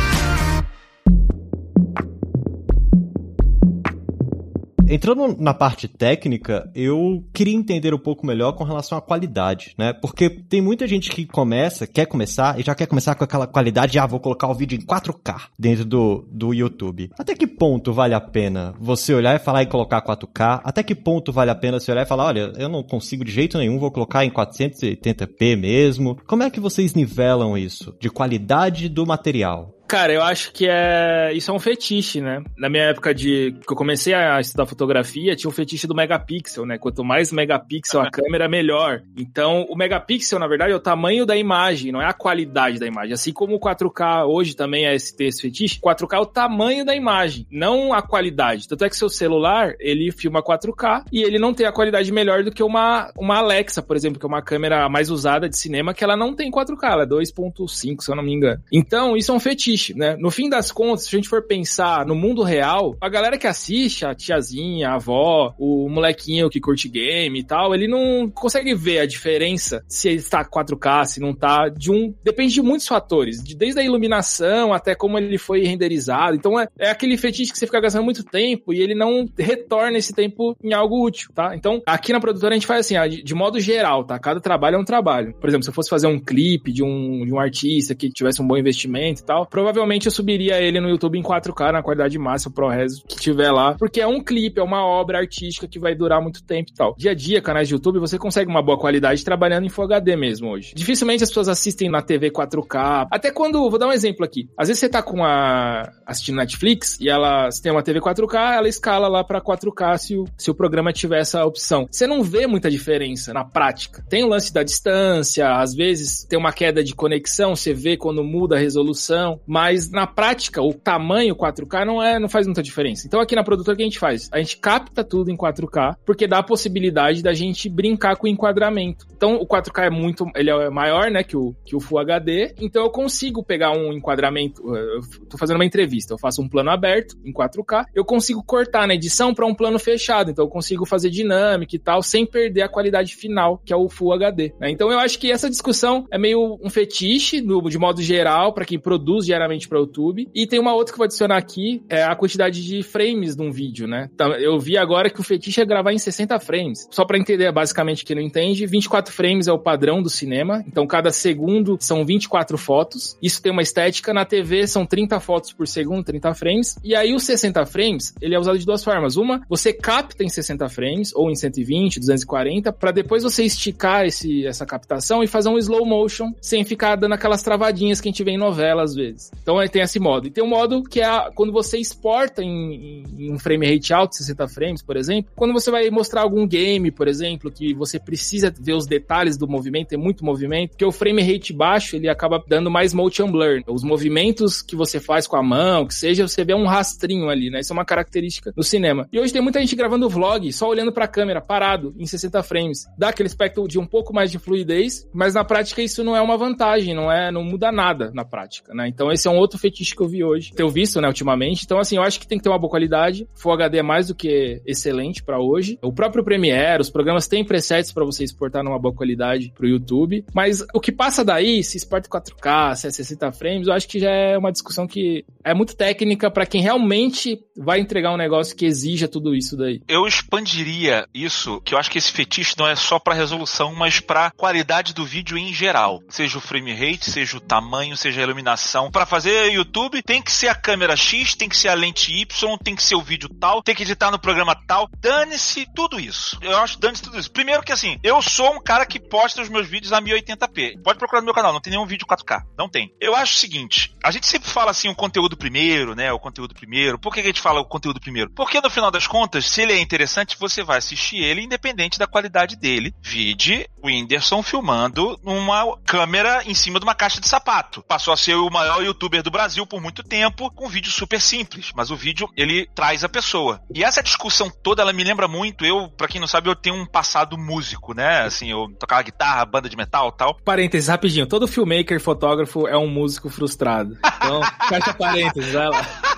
Entrando na parte técnica, eu queria entender um pouco melhor com relação à qualidade, né? Porque tem muita gente que começa, quer começar e já quer começar com aquela qualidade, de, ah, vou colocar o vídeo em 4K dentro do, do YouTube. Até que ponto vale a pena você olhar e falar e colocar 4K? Até que ponto vale a pena você olhar e falar, olha, eu não consigo de jeito nenhum, vou colocar em 480p mesmo? Como é que vocês nivelam isso? De qualidade do material? Cara, eu acho que é. Isso é um fetiche, né? Na minha época de. que eu comecei a estudar fotografia, tinha o um fetiche do megapixel, né? Quanto mais megapixel a <laughs> câmera, melhor. Então, o megapixel, na verdade, é o tamanho da imagem, não é a qualidade da imagem. Assim como o 4K hoje também é esse, esse fetiche, 4K é o tamanho da imagem, não a qualidade. Tanto é que seu celular, ele filma 4K e ele não tem a qualidade melhor do que uma, uma Alexa, por exemplo, que é uma câmera mais usada de cinema, que ela não tem 4K, ela é 2.5, se eu não me engano. Então, isso é um fetiche né? No fim das contas, se a gente for pensar no mundo real, a galera que assiste, a tiazinha, a avó, o molequinho que curte game e tal, ele não consegue ver a diferença se ele está 4K, se não tá, de um... Depende de muitos fatores, de, desde a iluminação até como ele foi renderizado. Então é, é aquele fetiche que você fica gastando muito tempo e ele não retorna esse tempo em algo útil, tá? Então, aqui na produtora a gente faz assim, de, de modo geral, tá? Cada trabalho é um trabalho. Por exemplo, se eu fosse fazer um clipe de um, de um artista que tivesse um bom investimento e tal, provavelmente eu subiria ele no YouTube em 4K, na qualidade máxima, ProRes que tiver lá, porque é um clipe, é uma obra artística que vai durar muito tempo e tal. Dia a dia, canais de YouTube, você consegue uma boa qualidade trabalhando em Full HD mesmo hoje. Dificilmente as pessoas assistem na TV 4K. Até quando, vou dar um exemplo aqui. Às vezes você tá com a assistindo Netflix e ela tem uma TV 4K, ela escala lá para 4K se o, se o programa tiver essa opção. Você não vê muita diferença na prática. Tem o lance da distância, às vezes tem uma queda de conexão, você vê quando muda a resolução, mas na prática, o tamanho 4K não, é, não faz muita diferença. Então aqui na produtora o que a gente faz? A gente capta tudo em 4K, porque dá a possibilidade da gente brincar com o enquadramento. Então o 4K é muito, ele é maior, né, que o, que o Full HD, então eu consigo pegar um enquadramento, eu tô fazendo uma entrevista, eu faço um plano aberto em 4K, eu consigo cortar na edição para um plano fechado, então eu consigo fazer dinâmica e tal, sem perder a qualidade final, que é o Full HD. Né? Então eu acho que essa discussão é meio um fetiche, de modo geral, para quem produz para o YouTube. E tem uma outra que eu vou adicionar aqui, é a quantidade de frames de um vídeo, né? Então, eu vi agora que o fetiche é gravar em 60 frames. Só para entender, basicamente, quem não entende, 24 frames é o padrão do cinema. Então, cada segundo são 24 fotos. Isso tem uma estética. Na TV são 30 fotos por segundo, 30 frames. E aí, os 60 frames, ele é usado de duas formas. Uma, você capta em 60 frames, ou em 120, 240, para depois você esticar esse, essa captação e fazer um slow motion, sem ficar dando aquelas travadinhas que a gente vê em novela às vezes. Então, aí tem esse modo. E tem um modo que é a, quando você exporta em, em um frame rate alto, 60 frames, por exemplo, quando você vai mostrar algum game, por exemplo, que você precisa ver os detalhes do movimento, tem muito movimento, porque o frame rate baixo, ele acaba dando mais motion blur. Os movimentos que você faz com a mão, que seja, você vê um rastrinho ali, né? Isso é uma característica do cinema. E hoje tem muita gente gravando vlog, só olhando pra câmera, parado, em 60 frames. Dá aquele aspecto de um pouco mais de fluidez, mas na prática isso não é uma vantagem, não é, não muda nada na prática, né? Então esse é um outro fetiche que eu vi hoje, tenho visto, né, ultimamente. Então assim, eu acho que tem que ter uma boa qualidade. Full HD é mais do que excelente para hoje. O próprio Premiere, os programas têm presets para você exportar numa boa qualidade pro YouTube, mas o que passa daí, se exporta 4K, se é 60 frames, eu acho que já é uma discussão que é muito técnica para quem realmente vai entregar um negócio que exija tudo isso daí. Eu expandiria isso, que eu acho que esse fetiche não é só para resolução, mas para qualidade do vídeo em geral. Seja o frame rate, seja o tamanho, seja a iluminação. Para fazer YouTube, tem que ser a câmera X, tem que ser a lente Y, tem que ser o vídeo tal, tem que editar no programa tal. Dane-se tudo isso. Eu acho dane-se tudo isso. Primeiro que assim, eu sou um cara que posta os meus vídeos a 1080p. Pode procurar no meu canal, não tem nenhum vídeo 4K. Não tem. Eu acho o seguinte, a gente sempre fala assim o conteúdo primeiro, né? O conteúdo primeiro. Por que a gente fala o conteúdo primeiro? Porque no final das contas, se ele é interessante, você vai assistir ele independente da qualidade dele. Vide o Whindersson filmando numa câmera em cima de uma caixa de sapato. Passou a ser o maior youtuber do Brasil por muito tempo, com um vídeo super simples, mas o vídeo ele traz a pessoa. E essa discussão toda, ela me lembra muito, eu, para quem não sabe, eu tenho um passado músico, né? Assim, eu tocava guitarra, banda de metal, tal. Parênteses, rapidinho, todo filmmaker, fotógrafo é um músico frustrado. Então, <laughs> fecha parênteses, vai lá.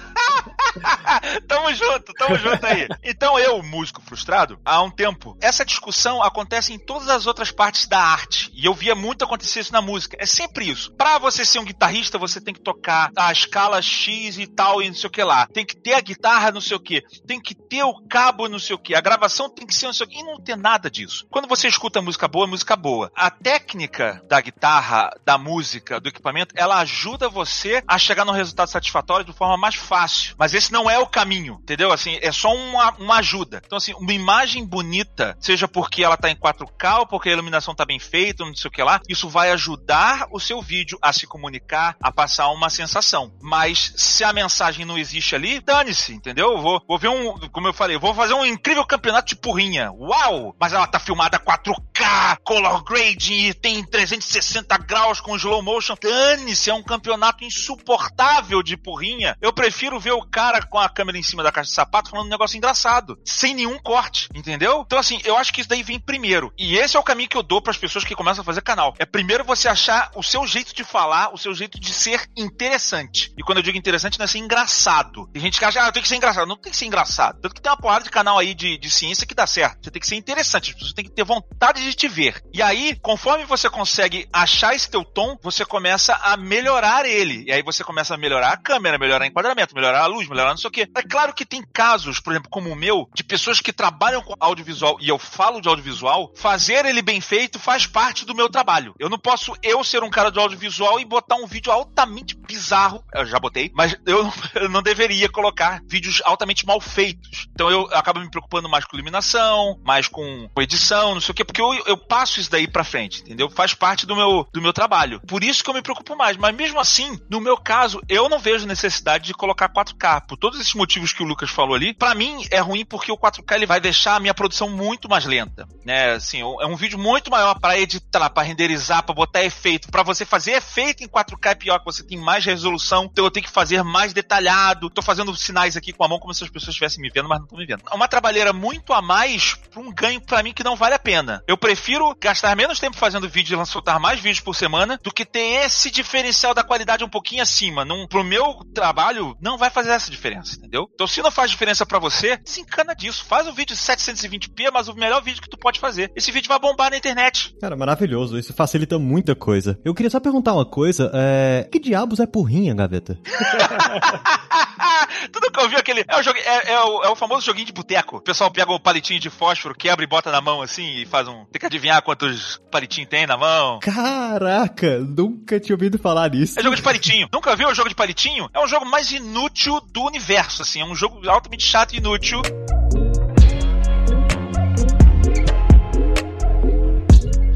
<laughs> tamo junto, tamo junto aí. Então eu, músico frustrado, há um tempo, essa discussão acontece em todas as outras partes da arte. E eu via muito acontecer isso na música. É sempre isso. Pra você ser um guitarrista, você tem que tocar a escala X e tal, e não sei o que lá. Tem que ter a guitarra, não sei o que. Tem que ter o cabo, não sei o que. A gravação tem que ser não sei o que. E não tem nada disso. Quando você escuta música boa, música boa. A técnica da guitarra, da música, do equipamento, ela ajuda você a chegar no resultado satisfatório de forma mais fácil. Mas esse não é o caminho, entendeu? Assim, é só uma, uma ajuda. Então, assim, uma imagem bonita, seja porque ela tá em 4K ou porque a iluminação tá bem feita, não sei o que lá, isso vai ajudar o seu vídeo a se comunicar, a passar uma sensação. Mas se a mensagem não existe ali, dane-se, entendeu? Eu vou, vou ver um, como eu falei, vou fazer um incrível campeonato de porrinha. Uau! Mas ela tá filmada 4K, color grading, tem 360 graus com slow motion. Dane-se, é um campeonato insuportável de porrinha. Eu prefiro ver o cara com a câmera em cima da caixa de sapato falando um negócio engraçado, sem nenhum corte, entendeu? Então, assim, eu acho que isso daí vem primeiro. E esse é o caminho que eu dou para as pessoas que começam a fazer canal. É primeiro você achar o seu jeito de falar, o seu jeito de ser interessante. E quando eu digo interessante, não é ser engraçado. Tem gente que acha, ah, tenho que ser engraçado. Não tem que ser engraçado. Tanto que tem uma porrada de canal aí de, de ciência que dá certo. Você tem que ser interessante, pessoas têm que ter vontade de te ver. E aí, conforme você consegue achar esse teu tom, você começa a melhorar ele. E aí você começa a melhorar a câmera, melhorar o enquadramento, melhorar a luz, melhorar não sei o quê. É claro que tem casos, por exemplo, como o meu, de pessoas que trabalham com audiovisual, e eu falo de audiovisual, fazer ele bem feito faz parte do meu trabalho. Eu não posso eu ser um cara de audiovisual e botar um vídeo altamente bizarro, eu já botei, mas eu não, <laughs> deveria colocar vídeos altamente mal feitos. Então eu acabo me preocupando mais com iluminação, mais com edição, não sei o quê, porque eu, eu passo isso daí pra frente, entendeu? Faz parte do meu, do meu trabalho. Por isso que eu me preocupo mais. Mas mesmo assim, no meu caso, eu não vejo necessidade de colocar 4K. Por todos esses motivos que o Lucas falou ali, para mim é ruim porque o 4K ele vai deixar a minha produção muito mais lenta, né? Assim, é um vídeo muito maior para editar, para renderizar, para botar efeito, para você fazer efeito em 4K é pior que você tem mais resolução, então eu tenho que fazer mais detalhado. Tô fazendo sinais aqui com a mão como se as pessoas estivessem me vendo, mas não estão me vendo. É uma trabalheira muito a mais para um ganho para mim que não vale a pena. Eu prefiro gastar menos tempo fazendo vídeo e soltar mais vídeos por semana do que ter esse diferencial da qualidade um pouquinho acima. Num, pro meu trabalho, não vai fazer essa diferença, entendeu? Então, se não faz diferença para você, se encana disso. Faz um vídeo 720p, mas o melhor vídeo que tu pode fazer. Esse vídeo vai bombar na internet. Cara, maravilhoso. Isso facilita muita coisa. Eu queria só perguntar uma coisa. É... Que diabos é porrinha, gaveta. <laughs> tu nunca ouviu aquele. É o, jogo, é, é, o, é o famoso joguinho de boteco. O pessoal pega o palitinho de fósforo, quebra e bota na mão assim e faz um. Tem <laughs> que adivinhar quantos palitinhos tem na mão. Caraca, nunca tinha ouvido falar nisso. É jogo de palitinho. nunca viu o jogo de palitinho? É um jogo mais inútil do universo, assim. É um jogo altamente chato e inútil.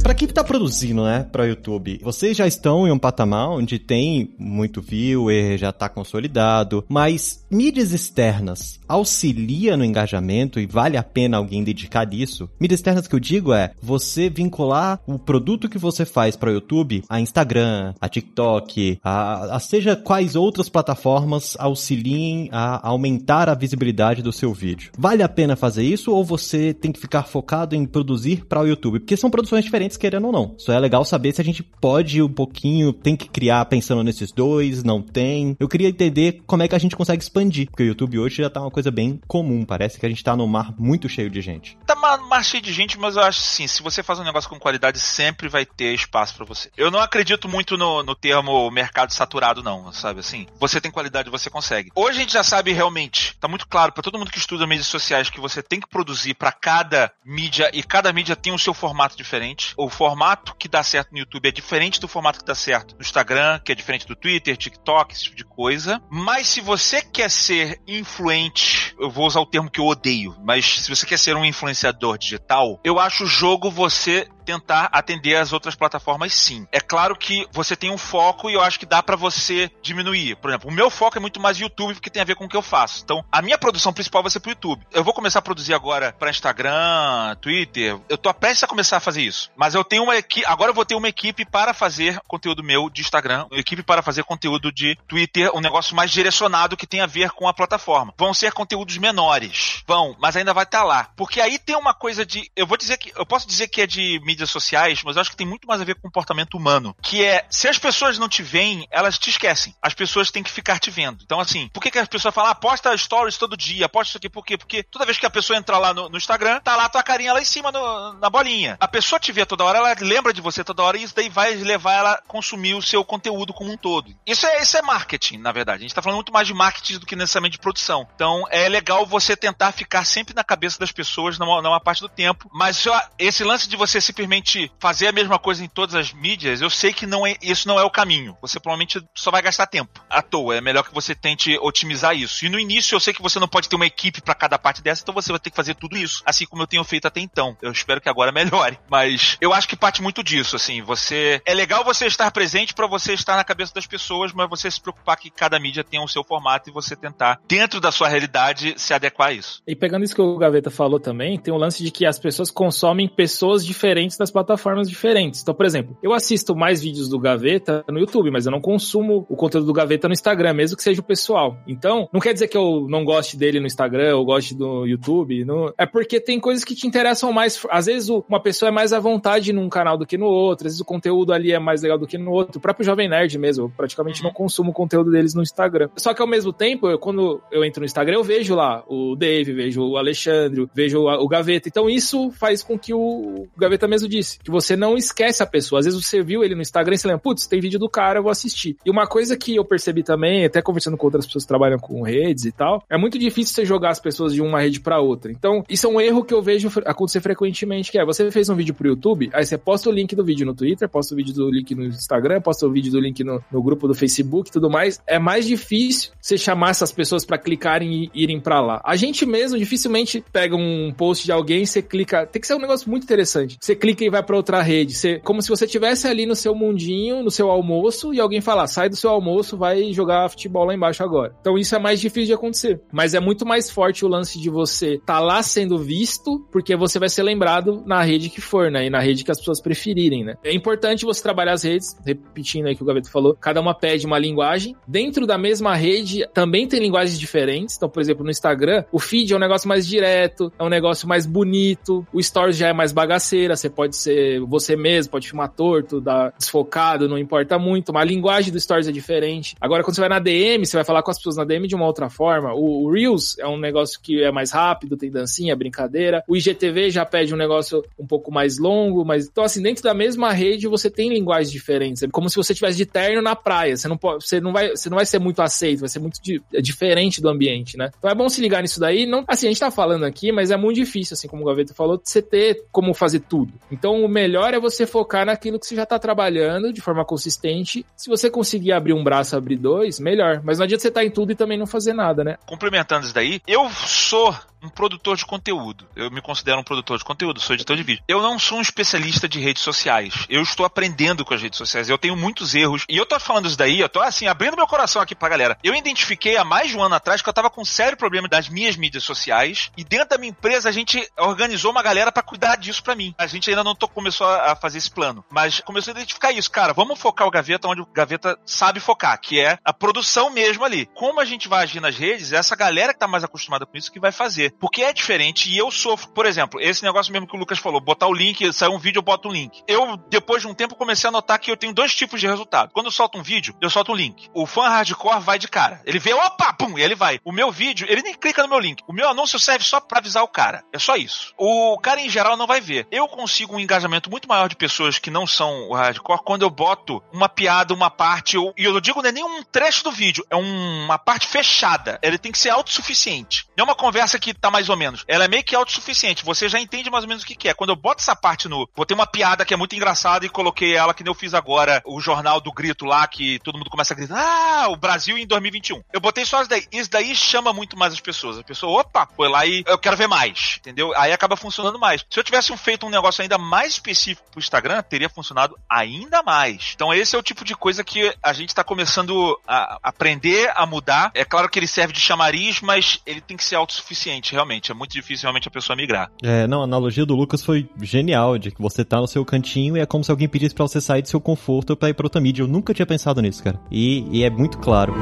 Para quem tá produzindo, né, para YouTube, vocês já estão em um patamar onde tem muito viewer, já tá consolidado, mas mídias externas auxilia no engajamento e vale a pena alguém dedicar isso? Mídias externas que eu digo é você vincular o produto que você faz para YouTube a Instagram, a TikTok, a, a seja quais outras plataformas auxiliem a aumentar a visibilidade do seu vídeo. Vale a pena fazer isso ou você tem que ficar focado em produzir para o YouTube? Porque são produções diferentes querendo ou não. Só é legal saber se a gente pode um pouquinho, tem que criar pensando nesses dois, não tem. Eu queria entender como é que a gente consegue expandir, porque o YouTube hoje já tá uma coisa bem comum, parece que a gente tá num mar muito cheio de gente. Tá mar cheio de gente, mas eu acho sim, se você faz um negócio com qualidade, sempre vai ter espaço para você. Eu não acredito muito no, no termo mercado saturado, não, sabe assim? Você tem qualidade, você consegue. Hoje a gente já sabe realmente, tá muito claro para todo mundo que estuda mídias sociais que você tem que produzir para cada mídia e cada mídia tem o seu formato diferente. O formato que dá certo no YouTube é diferente do formato que dá certo no Instagram, que é diferente do Twitter, TikTok, esse tipo de coisa. Mas se você quer ser influente, eu vou usar o termo que eu odeio, mas se você quer ser um influenciador digital, eu acho o jogo você tentar atender as outras plataformas sim. É claro que você tem um foco e eu acho que dá para você diminuir. Por exemplo, o meu foco é muito mais YouTube porque tem a ver com o que eu faço. Então, a minha produção principal vai ser pro YouTube. Eu vou começar a produzir agora para Instagram, Twitter. Eu tô prestes a começar a fazer isso. Mas eu tenho uma equipe, agora eu vou ter uma equipe para fazer conteúdo meu de Instagram, uma equipe para fazer conteúdo de Twitter, um negócio mais direcionado que tem a ver com a plataforma. Vão ser conteúdos menores. Vão, mas ainda vai estar tá lá. Porque aí tem uma coisa de, eu vou dizer que eu posso dizer que é de mídias sociais, mas eu acho que tem muito mais a ver com comportamento humano. Que é, se as pessoas não te veem, elas te esquecem. As pessoas têm que ficar te vendo. Então, assim, por que, que as pessoas falam, ah, posta stories todo dia, posta isso aqui, por quê? Porque toda vez que a pessoa entra lá no, no Instagram, tá lá tua carinha lá em cima no, na bolinha. A pessoa te vê toda hora, ela lembra de você toda hora e isso daí vai levar ela a consumir o seu conteúdo como um todo. Isso é, isso é marketing, na verdade. A gente tá falando muito mais de marketing do que necessariamente de produção. Então, é legal você tentar ficar sempre na cabeça das pessoas numa, numa parte do tempo. Mas esse lance de você simplesmente fazer a mesma coisa em todas as mídias, eu sei que não é, isso não é o caminho. Você provavelmente só vai gastar tempo à toa. É melhor que você tente otimizar isso. E no início eu sei que você não pode ter uma equipe para cada parte dessa, então você vai ter que fazer tudo isso, assim como eu tenho feito até então. Eu espero que agora melhore, <laughs> mas eu acho que parte muito disso, assim, você é legal você estar presente para você estar na cabeça das pessoas, mas você se preocupar que cada mídia tenha o seu formato e você tentar dentro da sua realidade se adequar a isso. E pegando isso que o Gaveta falou também, tem o lance de que as pessoas consomem pessoas diferentes das plataformas diferentes. Então, por exemplo, eu assisto mais vídeos do Gaveta no YouTube, mas eu não consumo o conteúdo do Gaveta no Instagram, mesmo que seja o pessoal. Então, não quer dizer que eu não goste dele no Instagram ou goste do YouTube. No... É porque tem coisas que te interessam mais. Às vezes, uma pessoa é mais à vontade num canal do que no outro, às vezes o conteúdo ali é mais legal do que no outro. O próprio Jovem Nerd mesmo, eu praticamente não consumo o conteúdo deles no Instagram. Só que ao mesmo tempo, eu, quando eu entro no Instagram, eu vejo lá o Dave, vejo o Alexandre, vejo o Gaveta. Então, isso faz com que o Gaveta mesmo disse que você não esquece a pessoa. Às vezes você viu ele no Instagram e você lembra, putz, tem vídeo do cara, eu vou assistir. E uma coisa que eu percebi também, até conversando com outras pessoas que trabalham com redes e tal, é muito difícil você jogar as pessoas de uma rede para outra. Então, isso é um erro que eu vejo acontecer frequentemente, que é, você fez um vídeo pro YouTube, aí você posta o link do vídeo no Twitter, posta o vídeo do link no Instagram, posta o vídeo do link no, no grupo do Facebook e tudo mais. É mais difícil você chamar essas pessoas para clicarem e irem para lá. A gente mesmo dificilmente pega um post de alguém, você clica, tem que ser um negócio muito interessante. Você clica e vai para outra rede. Você, como se você estivesse ali no seu mundinho, no seu almoço, e alguém falar, sai do seu almoço, vai jogar futebol lá embaixo agora. Então isso é mais difícil de acontecer. Mas é muito mais forte o lance de você estar tá lá sendo visto, porque você vai ser lembrado na rede que for, né? E na rede que as pessoas preferirem, né? É importante você trabalhar as redes, repetindo aí que o Gaveto falou, cada uma pede uma linguagem. Dentro da mesma rede também tem linguagens diferentes. Então, por exemplo, no Instagram, o feed é um negócio mais direto, é um negócio mais bonito, o stories já é mais bagaceira, você pode pode ser você mesmo, pode filmar torto, dar desfocado, não importa muito, mas a linguagem do Stories é diferente. Agora, quando você vai na DM, você vai falar com as pessoas na DM de uma outra forma. O, o Reels é um negócio que é mais rápido, tem dancinha, brincadeira. O IGTV já pede um negócio um pouco mais longo, mas então assim, dentro da mesma rede você tem linguagens diferentes. É como se você tivesse de terno na praia. Você não pode, você não vai, você não vai ser muito aceito, vai ser muito di, é diferente do ambiente, né? Então é bom se ligar nisso daí. Não, assim, a gente tá falando aqui, mas é muito difícil, assim como o Gaveta falou, você ter como fazer tudo. Então o melhor é você focar naquilo que você já tá trabalhando de forma consistente. Se você conseguir abrir um braço, abrir dois, melhor. Mas não adianta você estar tá em tudo e também não fazer nada, né? Complementando isso daí, eu sou um produtor de conteúdo. Eu me considero um produtor de conteúdo, sou editor de vídeo. Eu não sou um especialista de redes sociais. Eu estou aprendendo com as redes sociais. Eu tenho muitos erros. E eu tô falando isso daí, eu tô assim, abrindo meu coração aqui pra galera. Eu identifiquei há mais de um ano atrás que eu tava com um sério problema das minhas mídias sociais. E dentro da minha empresa a gente organizou uma galera para cuidar disso para mim. A gente ainda não tô, começou a fazer esse plano. Mas começou a identificar isso. Cara, vamos focar o Gaveta onde o Gaveta sabe focar, que é a produção mesmo ali. Como a gente vai agir nas redes, é essa galera que tá mais acostumada com isso que vai fazer. Porque é diferente e eu sofro, por exemplo, esse negócio mesmo que o Lucas falou, botar o link, sair um vídeo, eu boto um link. Eu, depois de um tempo, comecei a notar que eu tenho dois tipos de resultado. Quando eu solto um vídeo, eu solto um link. O fã hardcore vai de cara. Ele vê, opa, pum, e ele vai. O meu vídeo, ele nem clica no meu link. O meu anúncio serve só para avisar o cara. É só isso. O cara em geral não vai ver. Eu consigo um engajamento muito maior de pessoas que não são o hardcore quando eu boto uma piada, uma parte, eu, e eu digo não é nem um trecho do vídeo, é um, uma parte fechada. Ele tem que ser autossuficiente. Não é uma conversa que tá mais ou menos. Ela é meio que autossuficiente. Você já entende mais ou menos o que, que é. Quando eu boto essa parte no. Botei uma piada que é muito engraçada e coloquei ela que nem eu fiz agora, o jornal do grito lá, que todo mundo começa a gritar: Ah, o Brasil em 2021. Eu botei só isso daí. Isso daí chama muito mais as pessoas. A pessoa, opa, foi lá e eu quero ver mais. Entendeu? Aí acaba funcionando mais. Se eu tivesse feito um negócio ainda mais específico pro Instagram, teria funcionado ainda mais. Então esse é o tipo de coisa que a gente tá começando a aprender a mudar. É claro que ele serve de chamariz, mas ele tem que ser autossuficiente, realmente. É muito difícil realmente a pessoa migrar. É, não, a analogia do Lucas foi genial, de que você tá no seu cantinho e é como se alguém pedisse para você sair do seu conforto para ir pra outra mídia. Eu nunca tinha pensado nisso, cara. E, e é muito claro.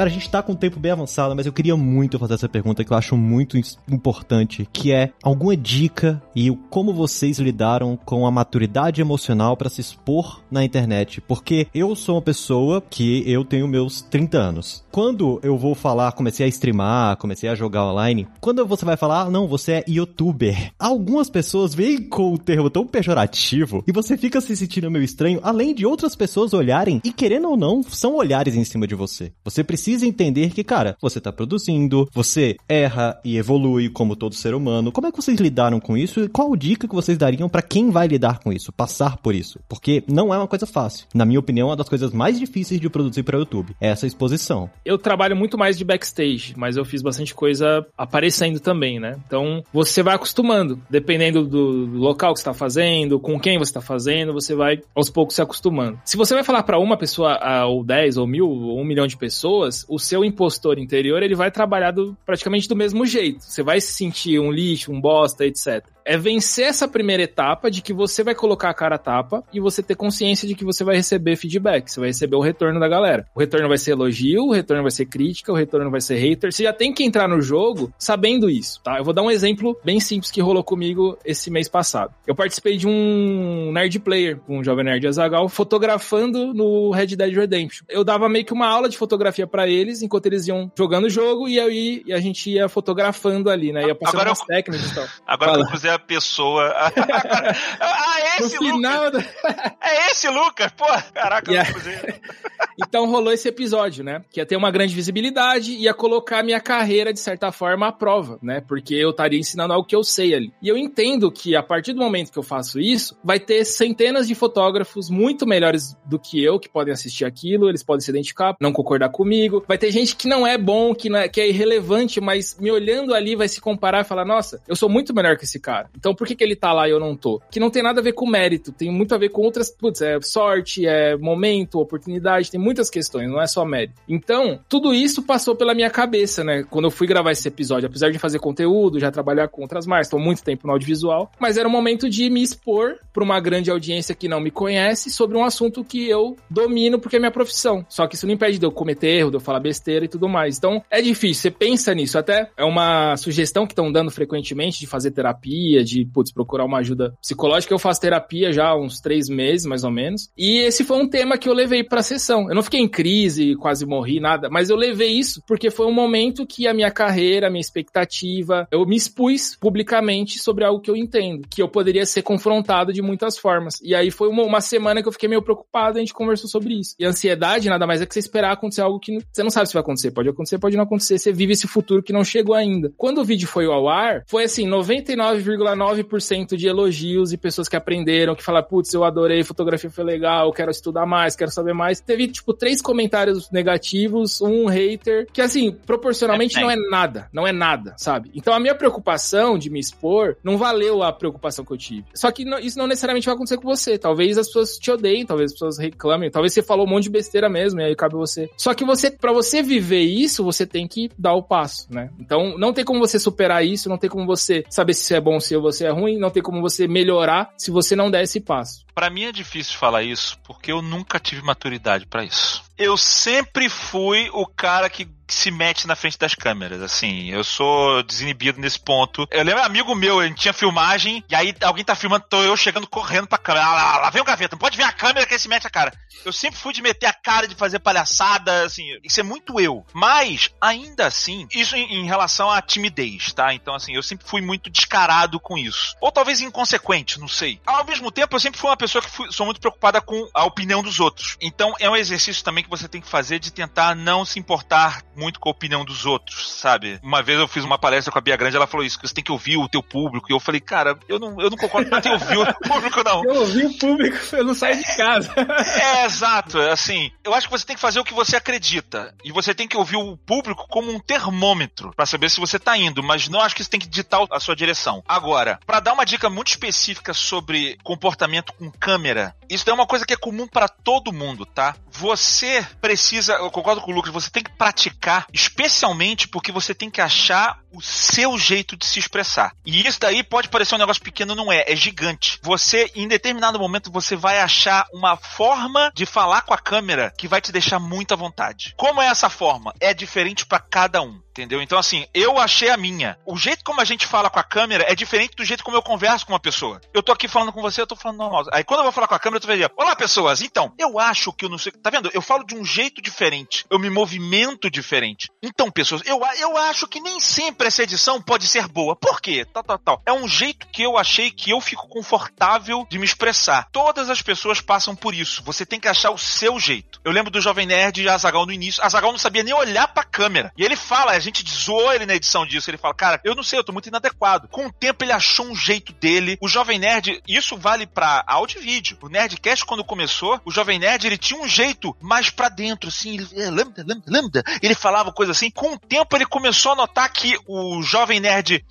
Cara, a gente tá com um tempo bem avançado, mas eu queria muito fazer essa pergunta que eu acho muito importante, que é alguma dica e como vocês lidaram com a maturidade emocional para se expor na internet? Porque eu sou uma pessoa que eu tenho meus 30 anos. Quando eu vou falar, comecei a streamar, comecei a jogar online, quando você vai falar, ah, não, você é youtuber, algumas pessoas veem com o termo tão pejorativo e você fica se sentindo meio estranho, além de outras pessoas olharem e querendo ou não, são olhares em cima de você. Você precisa precisa entender que, cara, você tá produzindo, você erra e evolui como todo ser humano. Como é que vocês lidaram com isso e qual dica que vocês dariam para quem vai lidar com isso, passar por isso? Porque não é uma coisa fácil. Na minha opinião, é uma das coisas mais difíceis de produzir para YouTube, é essa exposição. Eu trabalho muito mais de backstage, mas eu fiz bastante coisa aparecendo também, né? Então, você vai acostumando, dependendo do local que você tá fazendo, com quem você tá fazendo, você vai aos poucos se acostumando. Se você vai falar para uma pessoa, ah, ou 10, ou mil, ou um milhão de pessoas, o seu impostor interior ele vai trabalhar do, praticamente do mesmo jeito. Você vai se sentir um lixo, um bosta, etc é vencer essa primeira etapa de que você vai colocar a cara a tapa e você ter consciência de que você vai receber feedback, você vai receber o retorno da galera. O retorno vai ser elogio, o retorno vai ser crítica, o retorno vai ser hater. Você já tem que entrar no jogo sabendo isso, tá? Eu vou dar um exemplo bem simples que rolou comigo esse mês passado. Eu participei de um Nerd Player com o Jovem Nerd Azagal fotografando no Red Dead Redemption. Eu dava meio que uma aula de fotografia para eles enquanto eles iam jogando o jogo e aí a gente ia fotografando ali, né? Ia passando agora umas técnicas e tal. <laughs> Agora Fala. eu a pessoa. <laughs> ah, esse no Lucas! Da... É esse Lucas? Pô, caraca, yeah. Então rolou esse episódio, né? Que ia ter uma grande visibilidade, ia colocar minha carreira, de certa forma, à prova, né? Porque eu estaria ensinando algo que eu sei ali. E eu entendo que a partir do momento que eu faço isso, vai ter centenas de fotógrafos muito melhores do que eu que podem assistir aquilo, eles podem se identificar, não concordar comigo. Vai ter gente que não é bom, que, é, que é irrelevante, mas me olhando ali vai se comparar e falar: nossa, eu sou muito melhor que esse cara. Então por que, que ele tá lá e eu não tô? Que não tem nada a ver com mérito, tem muito a ver com outras, putz, é sorte, é momento, oportunidade, tem muitas questões, não é só mérito. Então, tudo isso passou pela minha cabeça, né? Quando eu fui gravar esse episódio, apesar de fazer conteúdo, já trabalhar com outras marcas, estou muito tempo no audiovisual, mas era o momento de me expor para uma grande audiência que não me conhece sobre um assunto que eu domino porque é minha profissão. Só que isso não impede de eu cometer erro, de eu falar besteira e tudo mais. Então, é difícil. Você pensa nisso. Até é uma sugestão que estão dando frequentemente de fazer terapia, de, putz, procurar uma ajuda psicológica. Eu faço terapia já há uns três meses, mais ou menos. E esse foi um tema que eu levei pra sessão. Eu não fiquei em crise, quase morri, nada. Mas eu levei isso porque foi um momento que a minha carreira, a minha expectativa, eu me expus publicamente sobre algo que eu entendo. Que eu poderia ser confrontado de muitas formas. E aí foi uma, uma semana que eu fiquei meio preocupado a gente conversou sobre isso. E ansiedade nada mais é que você esperar acontecer algo que você não sabe se vai acontecer. Pode acontecer, pode não acontecer. Você vive esse futuro que não chegou ainda. Quando o vídeo foi ao ar, foi assim, 99,9% de elogios e pessoas que aprenderam, que falaram, putz, eu adorei, fotografia foi legal, quero estudar mais, quero saber mais. Teve, tipo, três comentários negativos, um hater, que assim, proporcionalmente é, não é nada. Não é nada, sabe? Então a minha preocupação de me expor não valeu a preocupação que eu tive. Só que não, isso não necessariamente vai acontecer com você. Talvez as pessoas te odeiem, talvez as pessoas reclamem, talvez você falou um monte de besteira mesmo, e aí cabe você. Só que você, para você viver isso, você tem que dar o passo, né? Então não tem como você superar isso, não tem como você saber se é bom, se você é ruim, não tem como você melhorar se você não der esse passo. Para mim é difícil falar isso, porque eu nunca tive maturidade para isso. Eu sempre fui o cara que se mete na frente das câmeras, assim, eu sou desinibido nesse ponto. Eu lembro, amigo meu, gente tinha filmagem, e aí alguém tá filmando, tô eu chegando correndo pra câmera, lá, lá, lá vem o gaveta, não pode ver a câmera que ele se mete a cara. Eu sempre fui de meter a cara, de fazer palhaçada, assim, isso é muito eu. Mas, ainda assim, isso em, em relação à timidez, tá? Então, assim, eu sempre fui muito descarado com isso. Ou talvez inconsequente, não sei. Ao mesmo tempo, eu sempre fui uma pessoa que fui, sou muito preocupada com a opinião dos outros. Então, é um exercício também que você tem que fazer de tentar não se importar muito com a opinião dos outros, sabe? Uma vez eu fiz uma palestra com a Bia Grande, ela falou isso, que você tem que ouvir o teu público. E eu falei, cara, eu não, eu não concordo com ter ouvir o público, não. Eu ouvi o público, eu não saio de casa. É, exato. Assim, eu acho que você tem que fazer o que você acredita. E você tem que ouvir o público como um termômetro para saber se você tá indo, mas não acho que isso tem que ditar a sua direção. Agora, para dar uma dica muito específica sobre comportamento com câmera, isso é uma coisa que é comum para todo mundo, tá? Você precisa, eu concordo com o Lucas, você tem que praticar, especialmente porque você tem que achar o seu jeito de se expressar. E isso daí pode parecer um negócio pequeno, não é, é gigante. Você, em determinado momento, você vai achar uma forma de falar com a câmera que vai te deixar muito à vontade. Como é essa forma? É diferente para cada um. Entendeu? Então, assim, eu achei a minha. O jeito como a gente fala com a câmera é diferente do jeito como eu converso com uma pessoa. Eu tô aqui falando com você, eu tô falando normal. Aí quando eu vou falar com a câmera, eu tô falando, olá pessoas, então, eu acho que eu não sei. Tá vendo? Eu falo de um jeito diferente. Eu me movimento diferente. Então, pessoas, eu, eu acho que nem sempre essa edição pode ser boa. Por quê? Tal, tal, tal. É um jeito que eu achei que eu fico confortável de me expressar. Todas as pessoas passam por isso. Você tem que achar o seu jeito. Eu lembro do Jovem Nerd e Azagal no início. Azagal não sabia nem olhar pra câmera. E ele fala, a gente zoou ele na edição disso. Ele fala, cara, eu não sei, eu tô muito inadequado. Com o tempo ele achou um jeito dele. O Jovem Nerd, isso vale pra áudio e vídeo. O Nerdcast, quando começou, o Jovem Nerd, ele tinha um jeito mais pra dentro, assim. Ele, é, lambda, lambda, lambda. Ele falava coisa assim. Com o tempo ele começou a notar que o Jovem Nerd.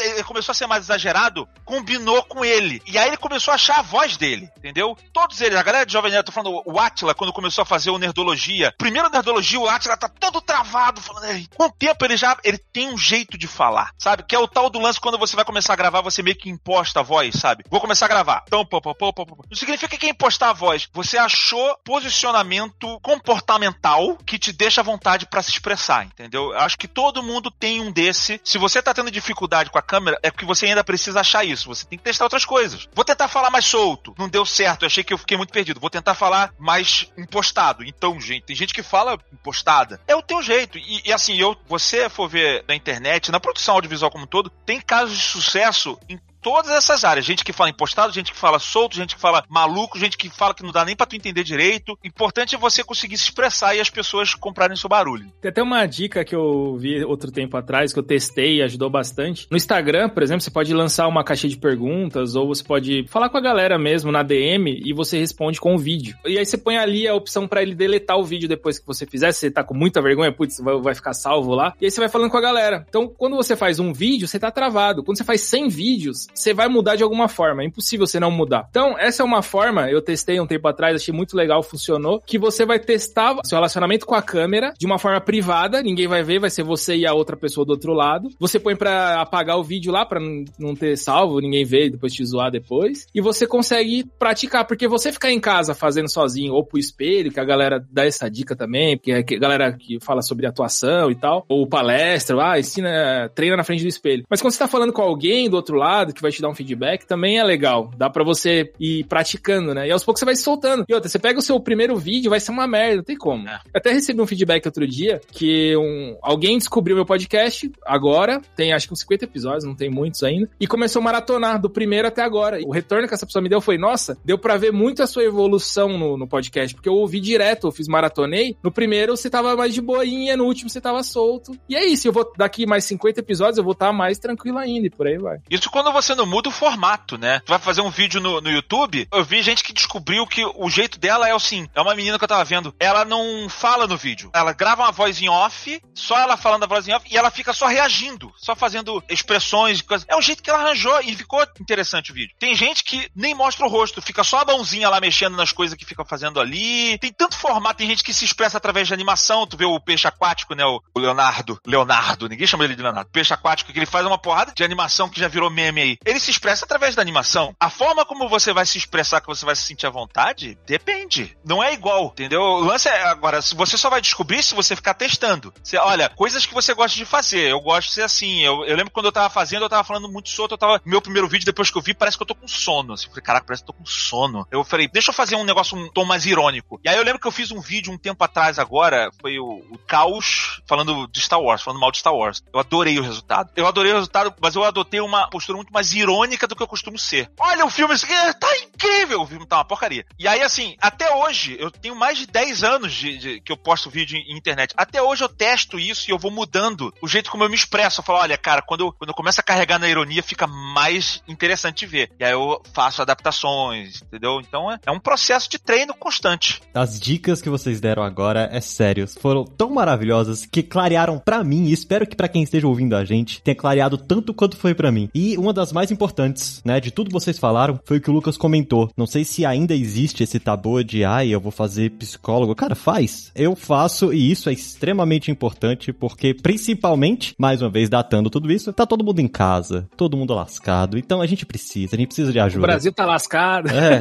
Ele começou a ser mais exagerado, combinou com ele. E aí ele começou a achar a voz dele, entendeu? Todos eles, a galera de Jovem Nerd, tô falando, o Atila, quando começou a fazer o Nerdologia. Primeiro Nerdologia, o Atila tá todo travado, falando. Com o tempo ele já ele tem um jeito de falar, sabe? Que é o tal do lance quando você vai começar a gravar, você meio que imposta a voz, sabe? Vou começar a gravar. Então, pô, pô, pô, pô, pô. Não significa que é impostar a voz. Você achou posicionamento comportamental que te deixa à vontade para se expressar, entendeu? Eu acho que todo mundo tem um desse. Se você tá tendo dificuldade com a câmera, é porque você ainda precisa achar isso. Você tem que testar outras coisas. Vou tentar falar mais solto. Não deu certo. Eu achei que eu fiquei muito perdido. Vou tentar falar mais impostado. Então, gente, tem gente que fala impostada. É o teu jeito. E, e assim, eu, você for ver na internet, na produção audiovisual como um todo, tem casos de sucesso em todas essas áreas. Gente que fala impostado, gente que fala solto, gente que fala maluco, gente que fala que não dá nem pra tu entender direito. Importante é você conseguir se expressar e as pessoas comprarem seu barulho. Tem até uma dica que eu vi outro tempo atrás, que eu testei e ajudou bastante. No Instagram, por exemplo, você pode lançar uma caixinha de perguntas ou você pode falar com a galera mesmo na DM e você responde com o vídeo. E aí você põe ali a opção para ele deletar o vídeo depois que você fizer. Se você tá com muita vergonha, putz, vai ficar salvo lá. E aí você vai falando com a galera. Então, quando você faz um vídeo, você tá travado. Quando você faz 100 vídeos, você vai mudar de alguma forma. É impossível você não mudar. Então, essa é uma forma, eu testei um tempo atrás, achei muito legal, funcionou, que você vai testar seu relacionamento com a câmera de uma forma privada, ninguém vai ver, vai ser você e a outra pessoa do outro lado. Você põe para apagar o vídeo lá, para não ter salvo, ninguém vê depois te zoar depois. E você consegue praticar, porque você ficar em casa fazendo sozinho ou pro espelho, que a galera dá essa dica também, porque é a galera que fala sobre atuação e tal, ou palestra, ah, ensina, treina na frente do espelho. Mas quando você tá falando com alguém do outro lado que vai te dar um feedback, também é legal. Dá para você ir praticando, né? E aos poucos você vai se soltando. E outra, você pega o seu primeiro vídeo, vai ser uma merda, não tem como. É. Até recebi um feedback outro dia que um, alguém descobriu meu podcast agora, tem acho que uns 50 episódios, não tem muitos ainda, e começou a maratonar do primeiro até agora. O retorno que essa pessoa me deu foi: nossa, deu para ver muito a sua evolução no, no podcast, porque eu ouvi direto, eu fiz maratonei. No primeiro você tava mais de boinha, no último você tava solto. E é isso, eu vou daqui mais 50 episódios, eu vou estar tá mais tranquilo ainda e por aí vai. Isso quando você não muda o formato, né? Tu vai fazer um vídeo no, no YouTube, eu vi gente que descobriu que o jeito dela é assim: é uma menina que eu tava vendo, ela não fala no vídeo, ela grava uma voz em off, só ela falando a voz em off, e ela fica só reagindo, só fazendo expressões, coisas. É o jeito que ela arranjou e ficou interessante o vídeo. Tem gente que nem mostra o rosto, fica só a mãozinha lá mexendo nas coisas que fica fazendo ali. Tem tanto formato, tem gente que se expressa através de animação. Tu vê o peixe aquático, né? O Leonardo. Leonardo, ninguém chama ele de Leonardo. Peixe aquático, que ele faz uma porrada de animação que já virou meme aí. Ele se expressa através da animação. A forma como você vai se expressar, que você vai se sentir à vontade, depende. Não é igual, entendeu? O lance é, agora, você só vai descobrir se você ficar testando. Você, olha, coisas que você gosta de fazer. Eu gosto de ser assim. Eu, eu lembro quando eu tava fazendo, eu tava falando muito solto, eu tava. Meu primeiro vídeo, depois que eu vi, parece que eu tô com sono. Assim, eu falei, caraca, parece que eu tô com sono. Eu falei, deixa eu fazer um negócio, um tom mais irônico. E aí eu lembro que eu fiz um vídeo um tempo atrás agora, foi o, o Caos falando de Star Wars, falando mal de Star Wars. Eu adorei o resultado. Eu adorei o resultado, mas eu adotei uma postura muito mais irônica do que eu costumo ser. Olha o filme, isso aqui tá incrível! O filme tá uma porcaria. E aí, assim, até hoje, eu tenho mais de 10 anos de, de que eu posto vídeo em internet. Até hoje eu testo isso e eu vou mudando o jeito como eu me expresso. Eu falo, olha, cara, quando eu, quando eu começo a carregar na ironia, fica mais interessante de ver. E aí eu faço adaptações, entendeu? Então é, é um processo de treino constante. As dicas que vocês deram agora, é sério, foram tão maravilhosas que clarearam para mim, e espero que para quem esteja ouvindo a gente, tenha clareado tanto quanto foi para mim. E uma das mais importantes, né, de tudo que vocês falaram, foi o que o Lucas comentou. Não sei se ainda existe esse tabu de, ai, eu vou fazer psicólogo. Cara, faz. Eu faço e isso é extremamente importante porque, principalmente, mais uma vez datando tudo isso, tá todo mundo em casa, todo mundo lascado. Então a gente precisa, a gente precisa de ajuda. O Brasil tá lascado. É.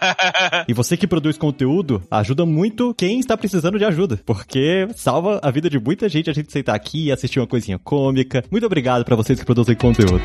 <laughs> e você que produz conteúdo, ajuda muito quem está precisando de ajuda, porque salva a vida de muita gente a gente sentar aqui e assistir uma coisinha cômica. Muito obrigado para vocês que produzem conteúdo.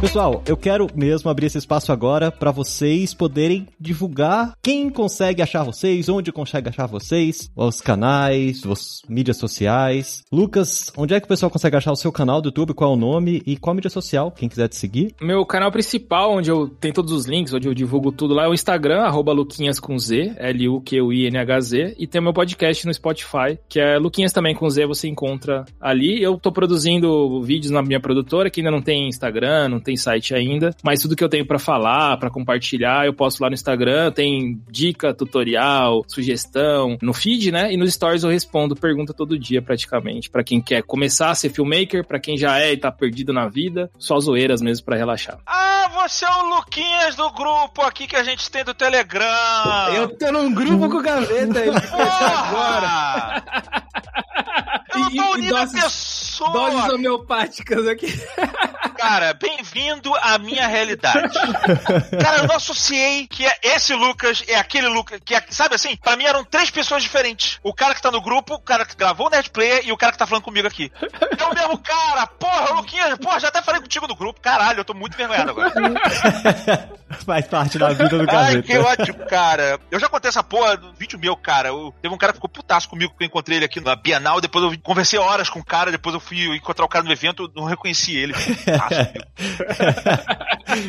Pessoal, eu quero mesmo abrir esse espaço agora para vocês poderem divulgar quem consegue achar vocês, onde consegue achar vocês, os canais, as mídias sociais. Lucas, onde é que o pessoal consegue achar o seu canal do YouTube? Qual é o nome e qual mídia social? Quem quiser te seguir. Meu canal principal, onde eu tenho todos os links, onde eu divulgo tudo lá, é o Instagram, arroba Luquinhas com Z, L-U-Q-U-I-N-H-Z, e tem o meu podcast no Spotify, que é Luquinhas também com Z, você encontra ali. Eu tô produzindo vídeos na minha produtora, que ainda não tem Instagram, não tem tem site ainda, mas tudo que eu tenho para falar, para compartilhar, eu posto lá no Instagram, tem dica, tutorial, sugestão, no feed, né? E nos stories eu respondo pergunta todo dia praticamente, para quem quer começar a ser filmmaker, para quem já é e tá perdido na vida, só zoeiras mesmo para relaxar. Ah, você é o Luquinhas do grupo aqui que a gente tem do Telegram. Eu tô num grupo com o Gaveta aí, <laughs> agora. Eu não tô unindo a pessoa. Doses homeopáticas aqui. <laughs> Cara, bem-vindo à minha realidade. Cara, eu não associei que é esse Lucas é aquele Lucas, que é, sabe assim? Pra mim eram três pessoas diferentes. O cara que tá no grupo, o cara que gravou o Nerd Player e o cara que tá falando comigo aqui. É o mesmo cara, porra, Luquinha, porra, já até falei contigo no grupo. Caralho, eu tô muito envergonhado agora. <laughs> Faz parte da vida do cara. Ai, que ótimo, cara. Eu já contei essa porra no vídeo meu, cara. Eu, teve um cara que ficou putaço comigo que eu encontrei ele aqui na Bienal, depois eu conversei horas com o cara, depois eu fui encontrar o cara no evento, não reconheci ele. <laughs>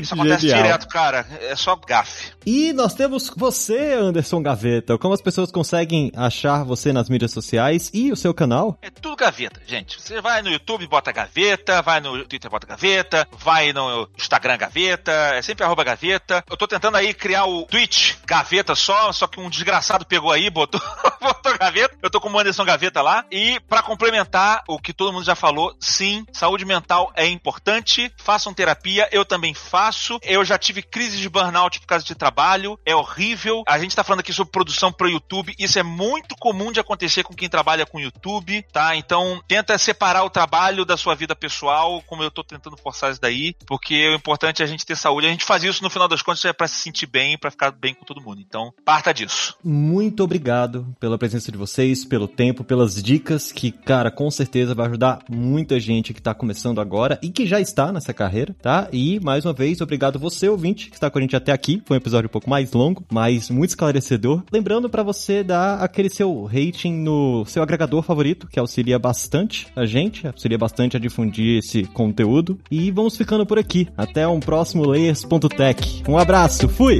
Isso acontece Genial. direto, cara. É só gafe. E nós temos você, Anderson Gaveta. Como as pessoas conseguem achar você nas mídias sociais e o seu canal? É tudo gaveta, gente. Você vai no YouTube, bota gaveta, vai no Twitter, bota gaveta, vai no Instagram, gaveta, é sempre arroba gaveta. Eu tô tentando aí criar o Twitch gaveta só, só que um desgraçado pegou aí, <laughs> botou, botou gaveta. Eu tô com o Anderson Gaveta lá. E pra complementar o que todo mundo já falou, sim, saúde mental é importante. Façam terapia, eu também faço. Eu já tive crise de burnout por causa de trabalho, é horrível. A gente tá falando aqui sobre produção pro YouTube, isso é muito comum de acontecer com quem trabalha com YouTube, tá? Então, tenta separar o trabalho da sua vida pessoal, como eu tô tentando forçar isso daí, porque o importante é a gente ter saúde. A gente faz isso no final das contas é pra se sentir bem, pra ficar bem com todo mundo. Então, parta disso. Muito obrigado pela presença de vocês, pelo tempo, pelas dicas que, cara, com certeza vai ajudar muita gente que tá começando agora e que já está nessa carreira, tá? E mais uma vez, obrigado você, ouvinte, que está com a gente até aqui. Foi um episódio um pouco mais longo, mas muito esclarecedor. Lembrando pra você dar aquele seu rating no seu agregador favorito, que auxilia bastante a gente, auxilia bastante a difundir esse conteúdo. E vamos ficando por aqui. Até um próximo Layers.tech. Um abraço, fui!